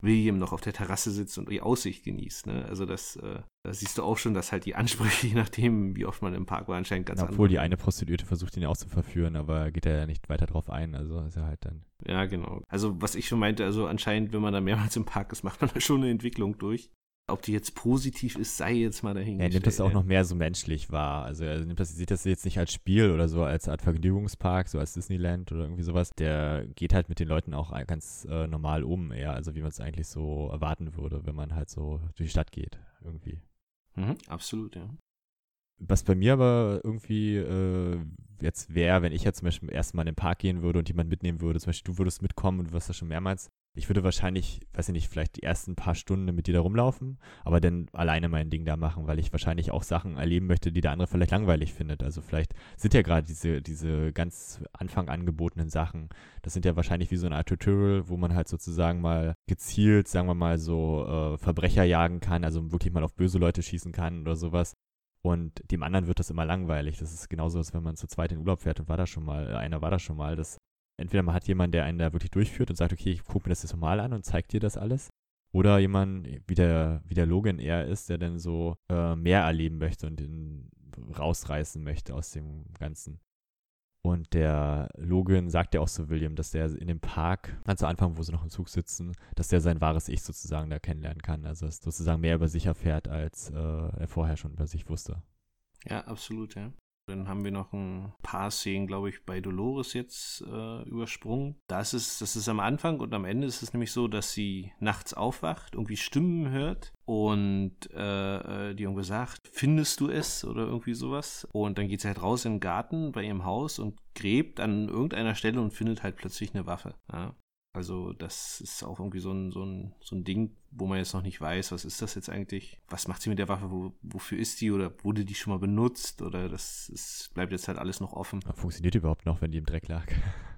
William noch auf der Terrasse sitzt und die Aussicht genießt. Ne? Also das, äh, da siehst du auch schon, dass halt die Ansprüche, je nachdem, wie oft man im Park war, anscheinend ganz ja, Obwohl die eine Prostituierte versucht, ihn auch zu verführen, aber geht er ja nicht weiter drauf ein. Also ist er halt dann. Ja, genau. Also was ich schon meinte, also anscheinend, wenn man da mehrmals im Park ist, macht man da schon eine Entwicklung durch. Ob die jetzt positiv ist, sei jetzt mal dahingestellt. Er nimmt das auch noch mehr so menschlich wahr. Also er nimmt das, sieht das jetzt nicht als Spiel oder so als Art Vergnügungspark, so als Disneyland oder irgendwie sowas. Der geht halt mit den Leuten auch ganz äh, normal um, eher, also wie man es eigentlich so erwarten würde, wenn man halt so durch die Stadt geht, irgendwie. Mhm, absolut, ja. Was bei mir aber irgendwie äh, jetzt wäre, wenn ich jetzt zum Beispiel erstmal in den Park gehen würde und jemand mitnehmen würde, zum Beispiel du würdest mitkommen und du warst da schon mehrmals, ich würde wahrscheinlich, weiß ich nicht, vielleicht die ersten paar Stunden mit dir da rumlaufen, aber dann alleine mein Ding da machen, weil ich wahrscheinlich auch Sachen erleben möchte, die der andere vielleicht langweilig findet. Also vielleicht sind ja gerade diese, diese ganz Anfang angebotenen Sachen, das sind ja wahrscheinlich wie so eine Art Tutorial, wo man halt sozusagen mal gezielt, sagen wir mal so, äh, Verbrecher jagen kann, also wirklich mal auf böse Leute schießen kann oder sowas. Und dem anderen wird das immer langweilig. Das ist genauso, als wenn man zu zweit in Urlaub fährt und war da schon mal, einer war da schon mal. Das entweder man hat jemanden, der einen da wirklich durchführt und sagt, okay, ich gucke mir das jetzt nochmal an und zeigt dir das alles. Oder jemand, wie der, wie der Logan eher ist, der dann so äh, mehr erleben möchte und ihn rausreißen möchte aus dem Ganzen. Und der Logan sagt ja auch zu William, dass der in dem Park, ganz zu Anfang, wo sie noch im Zug sitzen, dass der sein wahres Ich sozusagen da kennenlernen kann. Also dass sozusagen mehr über sich erfährt, als äh, er vorher schon über sich wusste. Ja, absolut, ja. Dann haben wir noch ein paar Szenen, glaube ich, bei Dolores jetzt äh, übersprungen. Das ist, das ist am Anfang und am Ende ist es nämlich so, dass sie nachts aufwacht, irgendwie Stimmen hört und äh, äh die irgendwie sagt, findest du es oder irgendwie sowas. Und dann geht sie halt raus in den Garten bei ihrem Haus und gräbt an irgendeiner Stelle und findet halt plötzlich eine Waffe. Ja. Also das ist auch irgendwie so ein, so, ein, so ein Ding, wo man jetzt noch nicht weiß, was ist das jetzt eigentlich? Was macht sie mit der Waffe? Wo, wofür ist die? Oder wurde die schon mal benutzt? Oder das ist, bleibt jetzt halt alles noch offen. Funktioniert die überhaupt noch, wenn die im Dreck lag?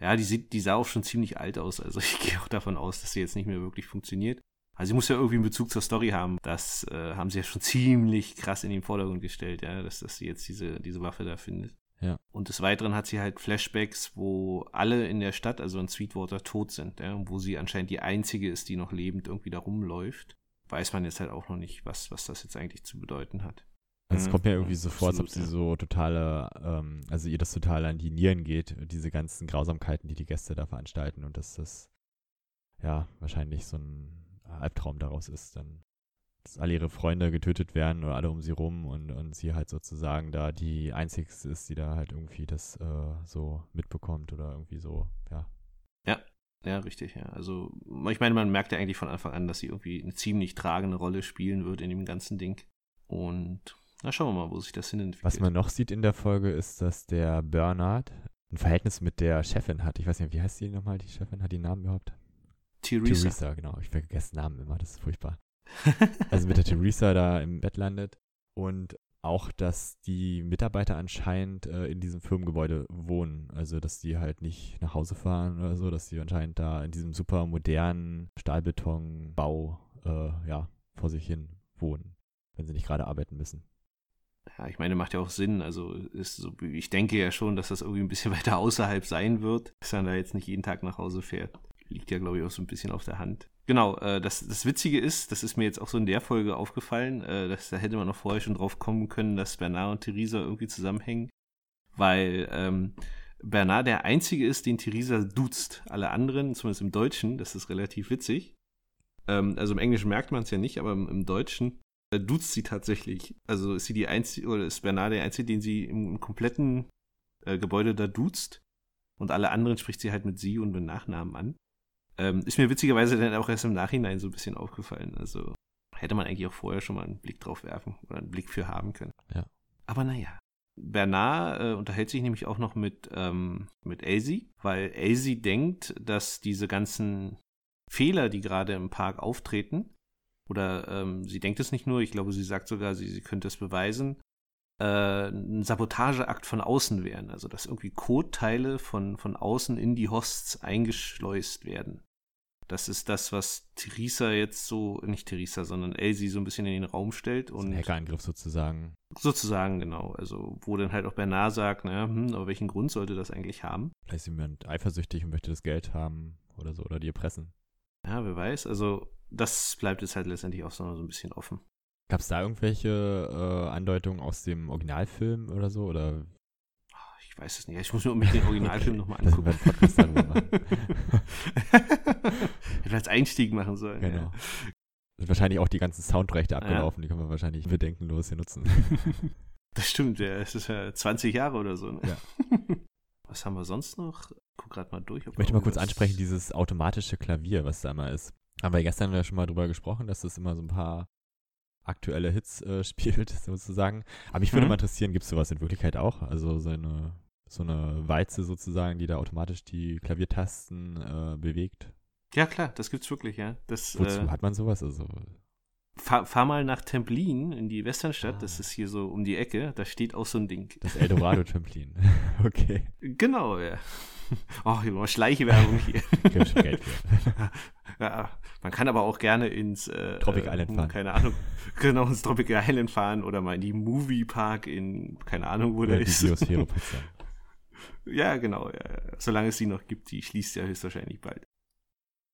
Ja, die, sieht, die sah auch schon ziemlich alt aus. Also ich gehe auch davon aus, dass sie jetzt nicht mehr wirklich funktioniert. Also sie muss ja irgendwie einen Bezug zur Story haben. Das äh, haben sie ja schon ziemlich krass in den Vordergrund gestellt, ja, dass, dass sie jetzt diese, diese Waffe da findet. Ja. Und des Weiteren hat sie halt Flashbacks, wo alle in der Stadt, also in Sweetwater, tot sind, ja, wo sie anscheinend die einzige ist, die noch lebend irgendwie da rumläuft. Weiß man jetzt halt auch noch nicht, was, was das jetzt eigentlich zu bedeuten hat. Also es kommt mir irgendwie so vor, als ob sie so totale, ähm, also ihr das total an die Nieren geht, diese ganzen Grausamkeiten, die die Gäste da veranstalten und dass das ja wahrscheinlich so ein Albtraum daraus ist, dann dass alle ihre Freunde getötet werden oder alle um sie rum und, und sie halt sozusagen da die einzigste ist, die da halt irgendwie das äh, so mitbekommt oder irgendwie so, ja. Ja, ja, richtig, ja. Also, ich meine, man merkt ja eigentlich von Anfang an, dass sie irgendwie eine ziemlich tragende Rolle spielen wird in dem ganzen Ding. Und na, schauen wir mal, wo sich das hin entwickelt. Was man noch sieht in der Folge ist, dass der Bernard ein Verhältnis mit der Chefin hat. Ich weiß nicht, wie heißt die nochmal, die Chefin? Hat die Namen überhaupt? Theresa. Theresa, genau. Ich vergesse Namen immer, das ist furchtbar. Also mit der Theresa da im Bett landet. Und auch, dass die Mitarbeiter anscheinend äh, in diesem Firmengebäude wohnen. Also, dass die halt nicht nach Hause fahren oder so, dass die anscheinend da in diesem super modernen Stahlbetonbau äh, ja, vor sich hin wohnen, wenn sie nicht gerade arbeiten müssen. Ja, ich meine, macht ja auch Sinn. Also ist so, ich denke ja schon, dass das irgendwie ein bisschen weiter außerhalb sein wird, dass man da jetzt nicht jeden Tag nach Hause fährt. Liegt ja, glaube ich, auch so ein bisschen auf der Hand. Genau, äh, das, das Witzige ist, das ist mir jetzt auch so in der Folge aufgefallen, äh, dass, da hätte man noch vorher schon drauf kommen können, dass Bernard und Theresa irgendwie zusammenhängen, weil ähm, Bernard der Einzige ist, den Theresa duzt. Alle anderen, zumindest im Deutschen, das ist relativ witzig. Ähm, also im Englischen merkt man es ja nicht, aber im, im Deutschen äh, duzt sie tatsächlich. Also ist sie die Einzige, oder ist Bernard der Einzige, den sie im, im kompletten äh, Gebäude da duzt. Und alle anderen spricht sie halt mit sie und mit Nachnamen an. Ähm, ist mir witzigerweise dann auch erst im Nachhinein so ein bisschen aufgefallen. Also hätte man eigentlich auch vorher schon mal einen Blick drauf werfen oder einen Blick für haben können. Ja. Aber naja. Bernard äh, unterhält sich nämlich auch noch mit, ähm, mit Elsie, weil Elsie denkt, dass diese ganzen Fehler, die gerade im Park auftreten, oder ähm, sie denkt es nicht nur, ich glaube, sie sagt sogar, sie, sie könnte es beweisen, äh, ein Sabotageakt von außen wären. Also dass irgendwie Code-Teile von, von außen in die Hosts eingeschleust werden. Das ist das, was Theresa jetzt so, nicht Theresa, sondern Elsie so ein bisschen in den Raum stellt. Und ein Hackerangriff sozusagen. Sozusagen, genau. Also, wo dann halt auch Bernard sagt, naja, hm, aber welchen Grund sollte das eigentlich haben? Vielleicht ist jemand eifersüchtig und möchte das Geld haben oder so, oder die erpressen. Ja, wer weiß. Also, das bleibt jetzt halt letztendlich auch so, so ein bisschen offen. Gab es da irgendwelche äh, Andeutungen aus dem Originalfilm oder so? Oder? Ich weiß es nicht. Ich muss mir unbedingt den Originalfilm okay. nochmal angucken. Das wir machen. Hätte als Einstieg machen sollen. Genau. Ja. Sind wahrscheinlich auch die ganzen Soundrechte abgelaufen. Ja. Die können wir wahrscheinlich bedenkenlos hier nutzen. Das stimmt, ja. Es ist ja 20 Jahre oder so. Ne? Ja. Was haben wir sonst noch? Guck gerade mal durch. ich möchte mal kurz ansprechen, dieses automatische Klavier, was da mal ist. Haben wir gestern ja schon mal drüber gesprochen, dass das immer so ein paar aktuelle Hits äh, spielt, sozusagen. Aber mich würde mhm. mal interessieren, gibt es sowas in Wirklichkeit auch? Also so eine, so eine Walze sozusagen, die da automatisch die Klaviertasten äh, bewegt? Ja, klar, das gibt's wirklich, ja. Das, Wozu äh, hat man sowas? Also Fahr, fahr, mal nach Templin in die Westernstadt, ah. das ist hier so um die Ecke, da steht auch so ein Ding. Das Eldorado Templin. okay. Genau, ja. Oh, immer Schleichwerbung hier. Schon Geld für. Ja, man kann aber auch gerne ins äh, Tropic Island äh, fahren. Keine Ahnung, genau ins Tropic Island fahren oder mal in die Movie Park in, keine Ahnung, wo oder der ist. Biosphäre ja, genau, ja. Solange es die noch gibt, die schließt ja höchstwahrscheinlich bald.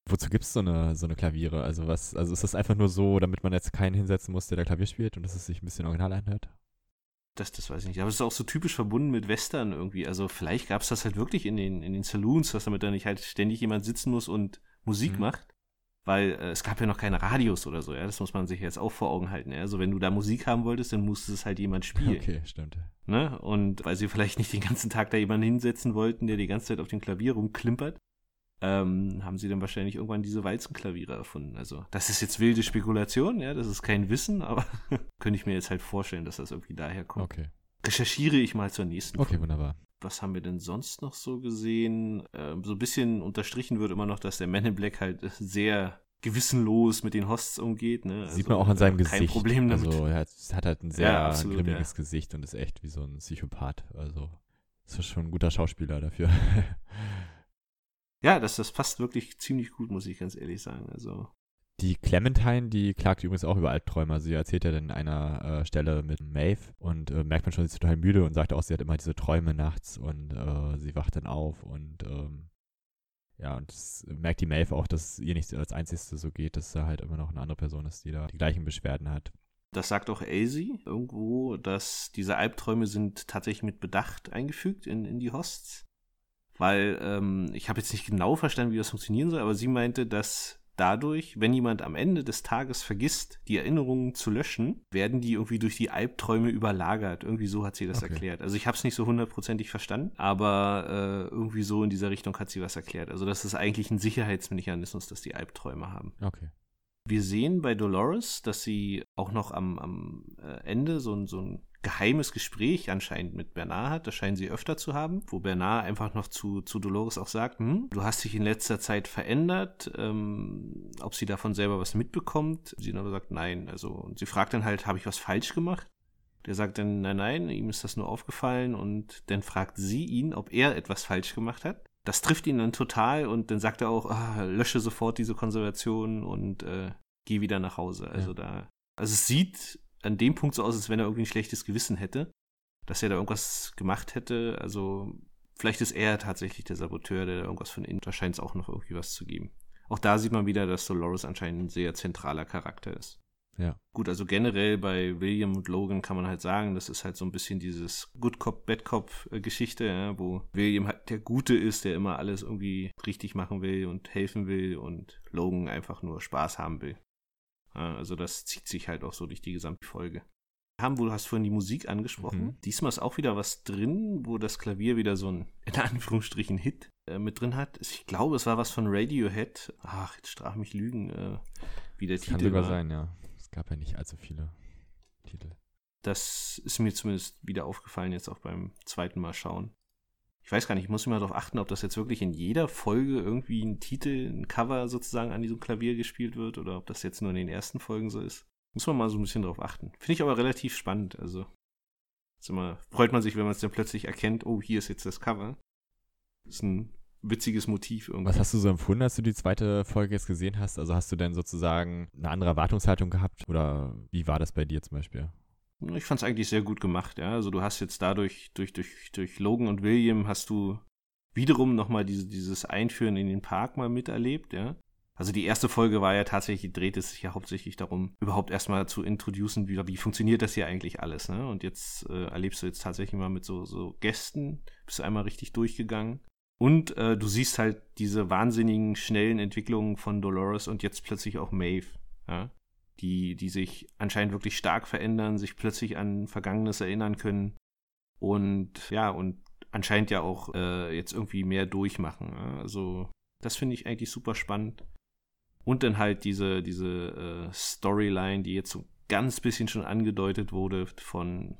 Wozu gibt es so eine, so eine Klaviere? Also was, also ist das einfach nur so, damit man jetzt keinen hinsetzen muss, der da Klavier spielt und dass es sich ein bisschen original anhört? Das, das weiß ich nicht. Aber es ist auch so typisch verbunden mit Western irgendwie. Also vielleicht gab es das halt wirklich in den, in den Saloons, dass damit da nicht halt ständig jemand sitzen muss und Musik mhm. macht. weil äh, es gab ja noch keine Radios oder so, ja, das muss man sich jetzt auch vor Augen halten. Ja? Also wenn du da Musik haben wolltest, dann musste es halt jemand spielen. Okay, stimmt. Ne? Und weil sie vielleicht nicht den ganzen Tag da jemanden hinsetzen wollten, der die ganze Zeit auf dem Klavier rumklimpert, ähm, haben sie dann wahrscheinlich irgendwann diese Walzenklaviere erfunden. Also das ist jetzt wilde Spekulation, ja, das ist kein Wissen, aber könnte ich mir jetzt halt vorstellen, dass das irgendwie daher kommt. Okay. Recherchiere ich mal zur nächsten Okay, Folge. wunderbar. Was haben wir denn sonst noch so gesehen? Ähm, so ein bisschen unterstrichen wird immer noch, dass der Man in Black halt sehr gewissenlos mit den Hosts umgeht. Ne? Also, Sieht man auch an seinem kein Gesicht. Problem damit. Also er hat, hat halt ein sehr Ja, absolut, grimmiges Gesicht und ist echt wie so ein Psychopath. Also ist schon ein guter Schauspieler dafür. Ja, das, das passt wirklich ziemlich gut, muss ich ganz ehrlich sagen. Also Die Clementine, die klagt übrigens auch über Albträume. Also sie erzählt ja dann an einer äh, Stelle mit Maeve und äh, merkt man schon, sie ist total müde und sagt auch, sie hat immer diese Träume nachts und äh, sie wacht dann auf und ähm, ja, und das merkt die Maeve auch, dass es ihr nicht als Einzigste so geht, dass da halt immer noch eine andere Person ist, die da die gleichen Beschwerden hat. Das sagt auch Elsie irgendwo, dass diese Albträume sind tatsächlich mit Bedacht eingefügt in, in die Hosts. Weil ähm, ich habe jetzt nicht genau verstanden, wie das funktionieren soll, aber sie meinte, dass dadurch, wenn jemand am Ende des Tages vergisst, die Erinnerungen zu löschen, werden die irgendwie durch die Albträume überlagert. Irgendwie so hat sie das Okay. erklärt. Also ich habe es nicht so hundertprozentig verstanden, aber äh, irgendwie so in dieser Richtung hat sie was erklärt. Also das ist eigentlich ein Sicherheitsmechanismus, dass die Albträume haben. Okay. Wir sehen bei Dolores, dass sie auch noch am, am äh, Ende so ein, so ein geheimes Gespräch anscheinend mit Bernard hat. Das scheinen sie öfter zu haben, wo Bernard einfach noch zu, zu Dolores auch sagt, hm, du hast dich in letzter Zeit verändert, ähm, ob sie davon selber was mitbekommt. Sie aber sagt, nein. Also, und sie fragt dann halt, habe ich was falsch gemacht? Der sagt dann, nein, nein, ihm ist das nur aufgefallen und dann fragt sie ihn, ob er etwas falsch gemacht hat. Das trifft ihn dann total und dann sagt er auch, ah, lösche sofort diese Konservation und äh, geh wieder nach Hause. Also Ja. da, also es sieht an dem Punkt so aus, als wenn er irgendwie ein schlechtes Gewissen hätte, dass er da irgendwas gemacht hätte. Also vielleicht ist er tatsächlich der Saboteur, der da irgendwas von innen, da scheint es auch noch irgendwie was zu geben. Auch da sieht man wieder, dass Dolores anscheinend ein sehr zentraler Charakter ist. Ja. Gut, also generell bei William und Logan kann man halt sagen, das ist halt so ein bisschen dieses Good Cop, Bad Cop äh, Geschichte, ja, wo William halt der Gute ist, der immer alles irgendwie richtig machen will und helfen will und Logan einfach nur Spaß haben will. Ja, also das zieht sich halt auch so durch die gesamte Folge. Haben, wo du hast vorhin die Musik angesprochen. Mhm. Diesmal ist auch wieder was drin, wo das Klavier wieder so ein, in Anführungsstrichen, Hit äh, mit drin hat. Ich glaube, es war was von Radiohead. Ach, jetzt straf mich Lügen, äh, wie der Das Titel kann sogar war. sein, ja. Es gab ja nicht allzu viele Titel. Das ist mir zumindest wieder aufgefallen, jetzt auch beim zweiten Mal schauen. Ich weiß gar nicht, ich muss immer darauf achten, ob das jetzt wirklich in jeder Folge irgendwie ein Titel, ein Cover sozusagen an diesem Klavier gespielt wird oder ob das jetzt nur in den ersten Folgen so ist. Muss man mal so ein bisschen drauf achten. Finde ich aber relativ spannend. Also immer, freut man sich, wenn man es dann plötzlich erkennt, oh, hier ist jetzt das Cover. ist ein witziges Motiv irgendwie. Was hast du so empfunden, als du die zweite Folge jetzt gesehen hast? Also hast du denn sozusagen eine andere Erwartungshaltung gehabt? Oder wie war das bei dir zum Beispiel? Ich fand es eigentlich sehr gut gemacht, ja. Also du hast jetzt dadurch, durch, durch, durch Logan und William hast du wiederum nochmal diese, dieses Einführen in den Park mal miterlebt, ja. Also die erste Folge war ja tatsächlich, dreht es sich ja hauptsächlich darum, überhaupt erstmal zu introducen, wie, wie funktioniert das hier eigentlich alles, ne? Und jetzt äh, erlebst du jetzt tatsächlich mal mit so, so Gästen, bist einmal richtig durchgegangen. Und äh, du siehst halt diese wahnsinnigen, schnellen Entwicklungen von Dolores und jetzt plötzlich auch Maeve, ja die, die sich anscheinend wirklich stark verändern, sich plötzlich an Vergangenes erinnern können und ja, und anscheinend ja auch äh, jetzt irgendwie mehr durchmachen. Ja? Also, das finde ich eigentlich super spannend. Und dann halt diese, diese äh, Storyline, die jetzt so ganz bisschen schon angedeutet wurde von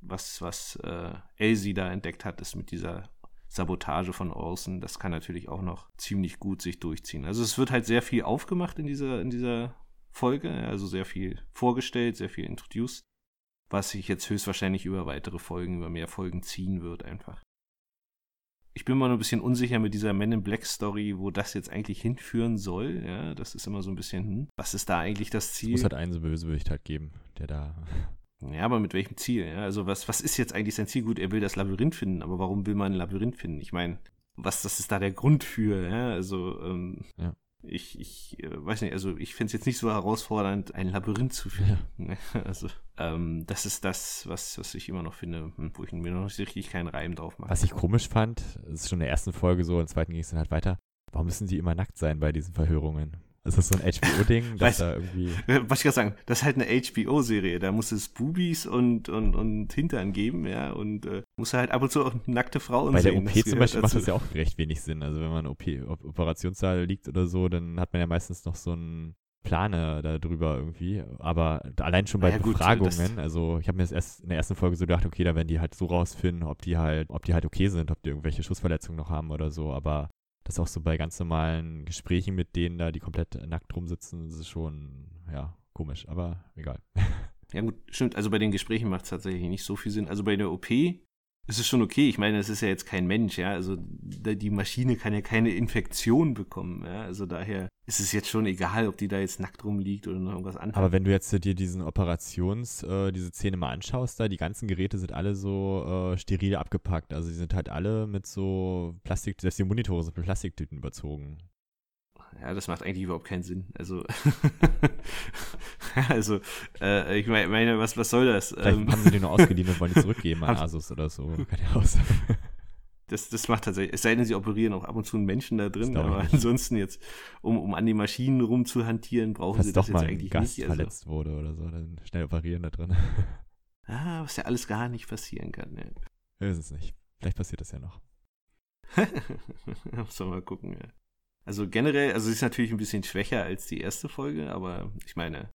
was, was äh, Elsie da entdeckt hat, ist mit dieser Sabotage von Orson. Das kann natürlich auch noch ziemlich gut sich durchziehen. Also es wird halt sehr viel aufgemacht in dieser, in dieser Folge, also sehr viel vorgestellt, sehr viel introduced, was sich jetzt höchstwahrscheinlich über weitere Folgen, über mehr Folgen ziehen wird einfach. Ich bin mal nur ein bisschen unsicher mit dieser Men in Black Story, wo das jetzt eigentlich hinführen soll. Ja, das ist immer so ein bisschen, hm, was ist da eigentlich das Es Ziel? muss halt einen so Bösewicht halt geben, der da. Ja, aber mit welchem Ziel? Ja, also was, was ist jetzt eigentlich sein Ziel? Gut, er will das Labyrinth finden, aber warum will man ein Labyrinth finden? Ich meine, was das ist da der Grund für? Ja, also ähm, Ja. Ich, ich äh, weiß nicht, also ich finde es jetzt nicht so herausfordernd, ein Labyrinth zu finden. Ne? Also ähm, das ist das, was, was ich immer noch finde, hm, wo ich mir noch nicht richtig keinen Reim drauf mache. Was ich komisch fand, das ist schon in der ersten Folge so, in der zweiten ging es dann halt weiter. Warum müssen die immer nackt sein bei diesen Verhörungen? Ist das so ein HBO-Ding, dass da irgendwie. Was ich gerade sagen, das ist halt eine HBO-Serie. Da muss es Bubis und, und, und Hintern geben, ja, und äh, muss halt ab und zu auch nackte Frauen Bei sehen. der OP zum Beispiel macht das ja auch recht wenig Sinn. Also wenn man OP, Op Operationssaal liegt oder so, dann hat man ja meistens noch so einen Plane darüber irgendwie. Aber allein schon bei ja, Befragungen, also ich habe mir das erst in der ersten Folge so gedacht, okay, da werden die halt so rausfinden, ob die halt, ob die halt okay sind, ob die irgendwelche Schussverletzungen noch haben oder so. Aber das auch so bei ganz normalen Gesprächen mit denen da, die komplett nackt rumsitzen, das ist schon, ja, komisch, aber egal. Ja gut, stimmt. Also bei den Gesprächen macht es tatsächlich nicht so viel Sinn. Also bei der OP es ist schon okay. Ich meine, es ist ja jetzt kein Mensch, ja. Also die Maschine kann ja keine Infektion bekommen, ja. Also daher ist es jetzt schon egal, ob die da jetzt nackt rumliegt oder noch irgendwas anderes. Aber wenn du jetzt dir diesen Operations, äh, diese Szene mal anschaust, da, die ganzen Geräte sind alle so äh, steril abgepackt. Also die sind halt alle mit so Plastik, selbst die Monitore sind mit Plastiktüten überzogen ja, das macht eigentlich überhaupt keinen Sinn. Also, also, äh, ich meine, was, was soll das? Vielleicht ähm, haben sie die nur ausgeliehen und wollen die zurückgeben an Asus oder so. Kann ja auch sein. Das, das macht tatsächlich, es sei denn, sie operieren auch ab und zu einen Menschen da drin, aber ansonsten jetzt, um, um an die Maschinen rumzuhantieren, brauchen Falls sie das doch jetzt mal eigentlich Gast nicht. Also. verletzt wurde oder so, dann schnell operieren da drin. Ah, was ja alles gar nicht passieren kann. Ich weiß es nicht. Vielleicht passiert das ja noch. Muss mal gucken, ja. Also generell, also sie ist natürlich ein bisschen schwächer als die erste Folge, aber ich meine,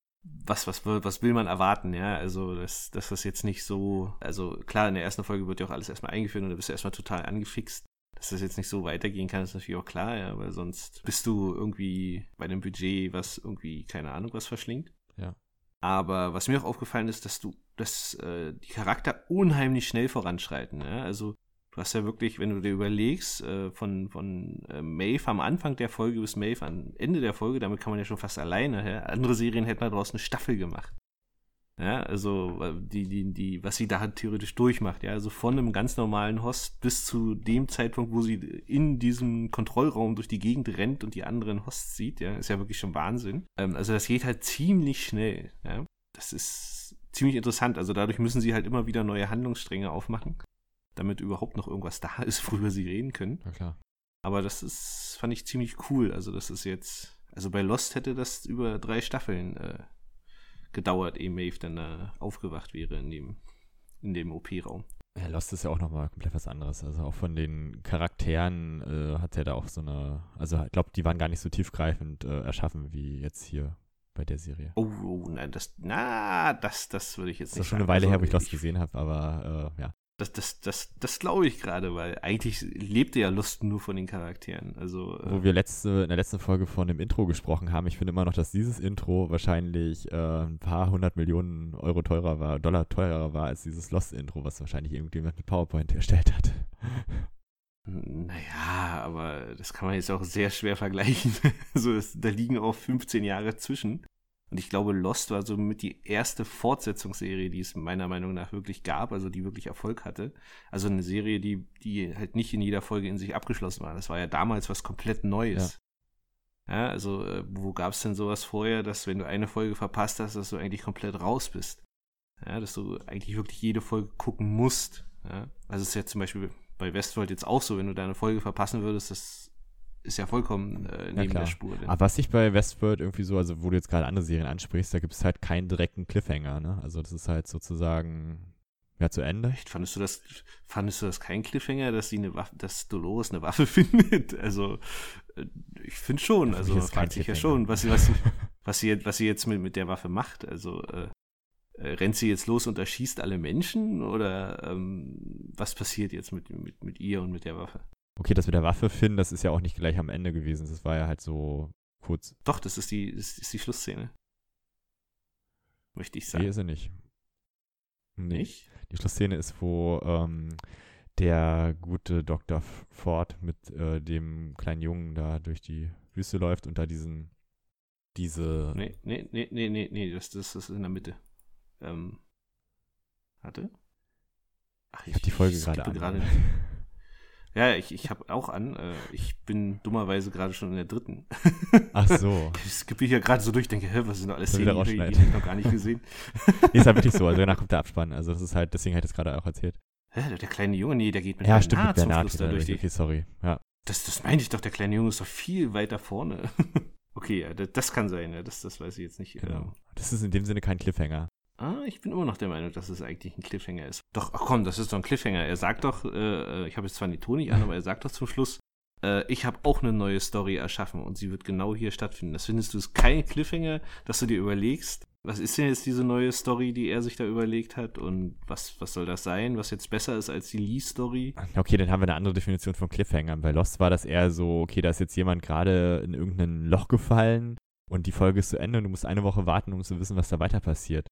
was, was, was will man erwarten, ja? Also, dass, dass das jetzt nicht so, also klar, in der ersten Folge wird ja auch alles erstmal eingeführt und da bist du erstmal total angefixt. Dass das jetzt nicht so weitergehen kann, ist natürlich auch klar, ja, weil sonst bist du irgendwie bei einem Budget, was irgendwie, keine Ahnung, was verschlingt. Ja. Aber was mir auch aufgefallen ist, dass du, dass äh, die Charakter unheimlich schnell voranschreiten. Ja? Also Du hast ja wirklich, wenn du dir überlegst, äh, von, von äh, Maeve am Anfang der Folge bis Maeve am Ende der Folge, damit kann man ja schon fast alleine, ja? andere Serien hätten daraus eine Staffel gemacht. Ja, also die, die, die, was sie da theoretisch durchmacht, ja, also von einem ganz normalen Host bis zu dem Zeitpunkt, wo sie in diesem Kontrollraum durch die Gegend rennt und die anderen Hosts sieht, ja, ist ja wirklich schon Wahnsinn. Ähm, also das geht halt ziemlich schnell, ja. Das ist ziemlich interessant. Also dadurch müssen sie halt immer wieder neue Handlungsstränge aufmachen damit überhaupt noch irgendwas da ist, worüber sie reden können. Ja, klar. Aber das ist, fand ich ziemlich cool. Also, das ist jetzt, also bei Lost hätte das über drei Staffeln äh, gedauert, ehe Maeve dann äh, aufgewacht wäre in dem, in dem OP-Raum. Ja, Lost ist ja auch nochmal komplett was anderes. Also auch von den Charakteren äh, hat er da auch so eine, also ich glaube, die waren gar nicht so tiefgreifend äh, erschaffen wie jetzt hier bei der Serie. Oh, oh, nein, das, na, das, das würde ich jetzt nicht sagen. Das ist schon eine Weile also, her, wo ich Lost gesehen habe, aber äh, ja. Das, das, das, das glaube ich gerade, weil eigentlich lebte ja Lust nur von den Charakteren. Also, äh Wo wir letzte, in der letzten Folge von dem Intro gesprochen haben, ich finde immer noch, dass dieses Intro wahrscheinlich äh, ein paar hundert Millionen Euro teurer war, Dollar teurer war als dieses Lost-Intro, was wahrscheinlich irgendjemand mit PowerPoint erstellt hat. Naja, aber das kann man jetzt auch sehr schwer vergleichen. also es, da liegen auch 15 Jahre zwischen. Und ich glaube, Lost war so mit die erste Fortsetzungsserie, die es meiner Meinung nach wirklich gab, also die wirklich Erfolg hatte. Also eine Serie, die, die halt nicht in jeder Folge in sich abgeschlossen war. Das war ja damals was komplett Neues. Ja, ja also äh, wo gab es denn sowas vorher, dass wenn du eine Folge verpasst hast, dass du eigentlich komplett raus bist? Ja, dass du eigentlich wirklich jede Folge gucken musst. Ja, also es ist ja zum Beispiel bei Westworld jetzt auch so, wenn du deine Folge verpassen würdest, das ist ja vollkommen äh, neben ja, der Spur. Denn. Aber was ich bei Westworld irgendwie so, also wo du jetzt gerade andere Serien ansprichst, da gibt es halt keinen direkten Cliffhanger, ne? Also das ist halt sozusagen ja zu Ende. Echt? Fandest du das, fandest du das kein Cliffhanger, dass sie eine Waffe, dass Dolores eine Waffe findet? Also äh, ich finde schon, ja, also fragt sich ja schon, was sie, was, was sie, was sie jetzt mit, mit der Waffe macht. Also äh, äh, rennt sie jetzt los und erschießt alle Menschen oder ähm, was passiert jetzt mit, mit, mit ihr und mit der Waffe? Okay, das mit der Waffe finden, das ist ja auch nicht gleich am Ende gewesen. Das war ja halt so kurz. Doch, das ist die, das ist die Schlussszene. Möchte ich sagen. Nee, ist er nicht. Nee. Nicht? Die Schlussszene ist, wo ähm, der gute Dr. Ford mit äh, dem kleinen Jungen da durch die Wüste läuft und da diesen, diese. Nee, nee, nee, nee, nee, nee, das, das, das ist in der Mitte. Ähm, warte. Ach, ich, ich habe die Folge gerade an. Ja, ich, ich habe auch an. Äh, ich bin dummerweise gerade schon in der dritten. Ach so. ich skippe hier gerade so durch, denke, hä, was sind da alles Szenen, die, ich noch gar nicht gesehen. nee, ist halt wirklich so. Also danach kommt der Abspann. Also das ist halt, deswegen habe ich das gerade auch erzählt. Hä, der kleine Junge, nee, der geht mit ja, stimmt, mit zum Schluss da durch die. Okay, sorry. Ja. Das, das meinte ich doch, der kleine Junge ist doch viel weiter vorne. Okay, ja, das, das kann sein, ja. das, das weiß ich jetzt nicht. Genau. Ähm, Das ist in dem Sinne kein Cliffhanger. Ah, ich bin immer noch der Meinung, dass es eigentlich ein Cliffhanger ist. Doch, ach komm, das ist doch ein Cliffhanger. Er sagt doch, äh, ich habe jetzt zwar die Ton nicht an, aber er sagt doch zum Schluss, äh, ich habe auch eine neue Story erschaffen und sie wird genau hier stattfinden. Das findest du ist kein Cliffhanger, dass du dir überlegst, was ist denn jetzt diese neue Story, die er sich da überlegt hat und was, was soll das sein, was jetzt besser ist als die Lee-Story? Okay, dann haben wir eine andere Definition von Cliffhanger. Bei Lost war das eher so, okay, da ist jetzt jemand gerade in irgendein Loch gefallen und die Folge ist zu Ende und du musst eine Woche warten, um zu wissen, was da weiter passiert.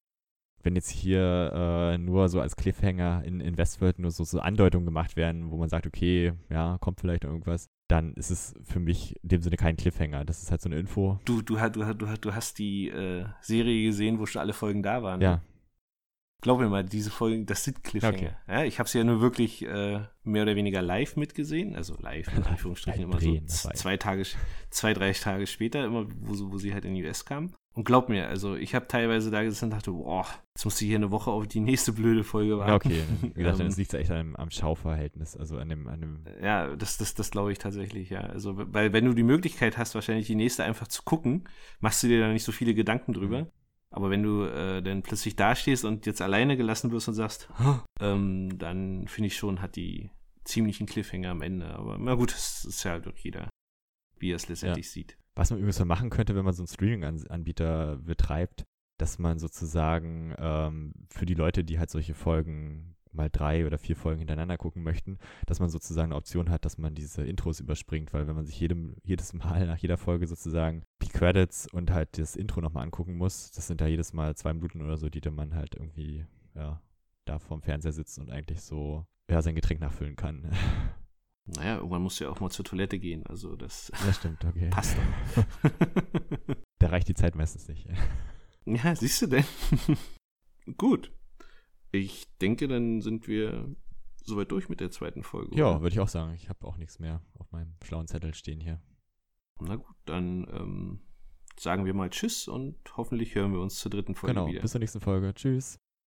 Wenn jetzt hier äh, nur so als Cliffhanger in, in Westworld nur so, so Andeutungen gemacht werden, wo man sagt, okay, ja, kommt vielleicht irgendwas, dann ist es für mich in dem Sinne kein Cliffhanger. Das ist halt so eine Info. Du, du, du, du, du hast die äh, Serie gesehen, wo schon alle Folgen da waren. ne? Glaub mir mal, diese Folgen, das sind Cliffhanger. Okay. Ja, ich habe sie ja nur wirklich äh, mehr oder weniger live mitgesehen, also live in Anführungsstrichen immer so zwei Tage, zwei, drei Tage später, immer wo, sie- wo sie halt in die US kam. Und glaub mir, also ich habe teilweise da gesessen und dachte, boah, jetzt musst du hier eine Woche auf die nächste blöde Folge warten. okay. Wie gesagt, dann Ähm, liegt es echt am, am Schauverhältnis, also an dem, an dem Ja, das, das, das glaube ich tatsächlich, ja. Also, weil wenn du die Möglichkeit hast, wahrscheinlich die nächste einfach zu gucken, machst du dir da nicht so viele Gedanken drüber. Aber wenn du äh, dann plötzlich dastehst und jetzt alleine gelassen wirst und sagst, ähm, dann finde ich schon, hat die ziemlichen Cliffhanger am Ende. Aber na gut, es ist ja halt doch jeder, wie er es letztendlich sieht. Was man übrigens mal machen könnte, wenn man so einen Streaming-Anbieter betreibt, dass man sozusagen ähm, für die Leute, die halt solche Folgen mal drei oder vier Folgen hintereinander gucken möchten, dass man sozusagen eine Option hat, dass man diese Intros überspringt, weil wenn man sich jedem, jedes Mal nach jeder Folge sozusagen die Credits und halt das Intro nochmal angucken muss, das sind ja jedes Mal zwei Minuten oder so, die dann man halt irgendwie, ja, da vorm Fernseher sitzt und eigentlich so, ja, sein Getränk nachfüllen kann. Naja, irgendwann musst du ja auch mal zur Toilette gehen. Also das Das stimmt, okay. passt doch. Da reicht die Zeit meistens nicht. Ja, siehst du denn? Gut. Ich denke, dann sind wir soweit durch mit der zweiten Folge. Ja, würde ich auch sagen. Ich habe auch nichts mehr auf meinem schlauen Zettel stehen hier. Na gut, dann ähm, sagen wir mal Tschüss und hoffentlich hören wir uns zur dritten Folge genau, wieder. bis zur nächsten Folge. Tschüss.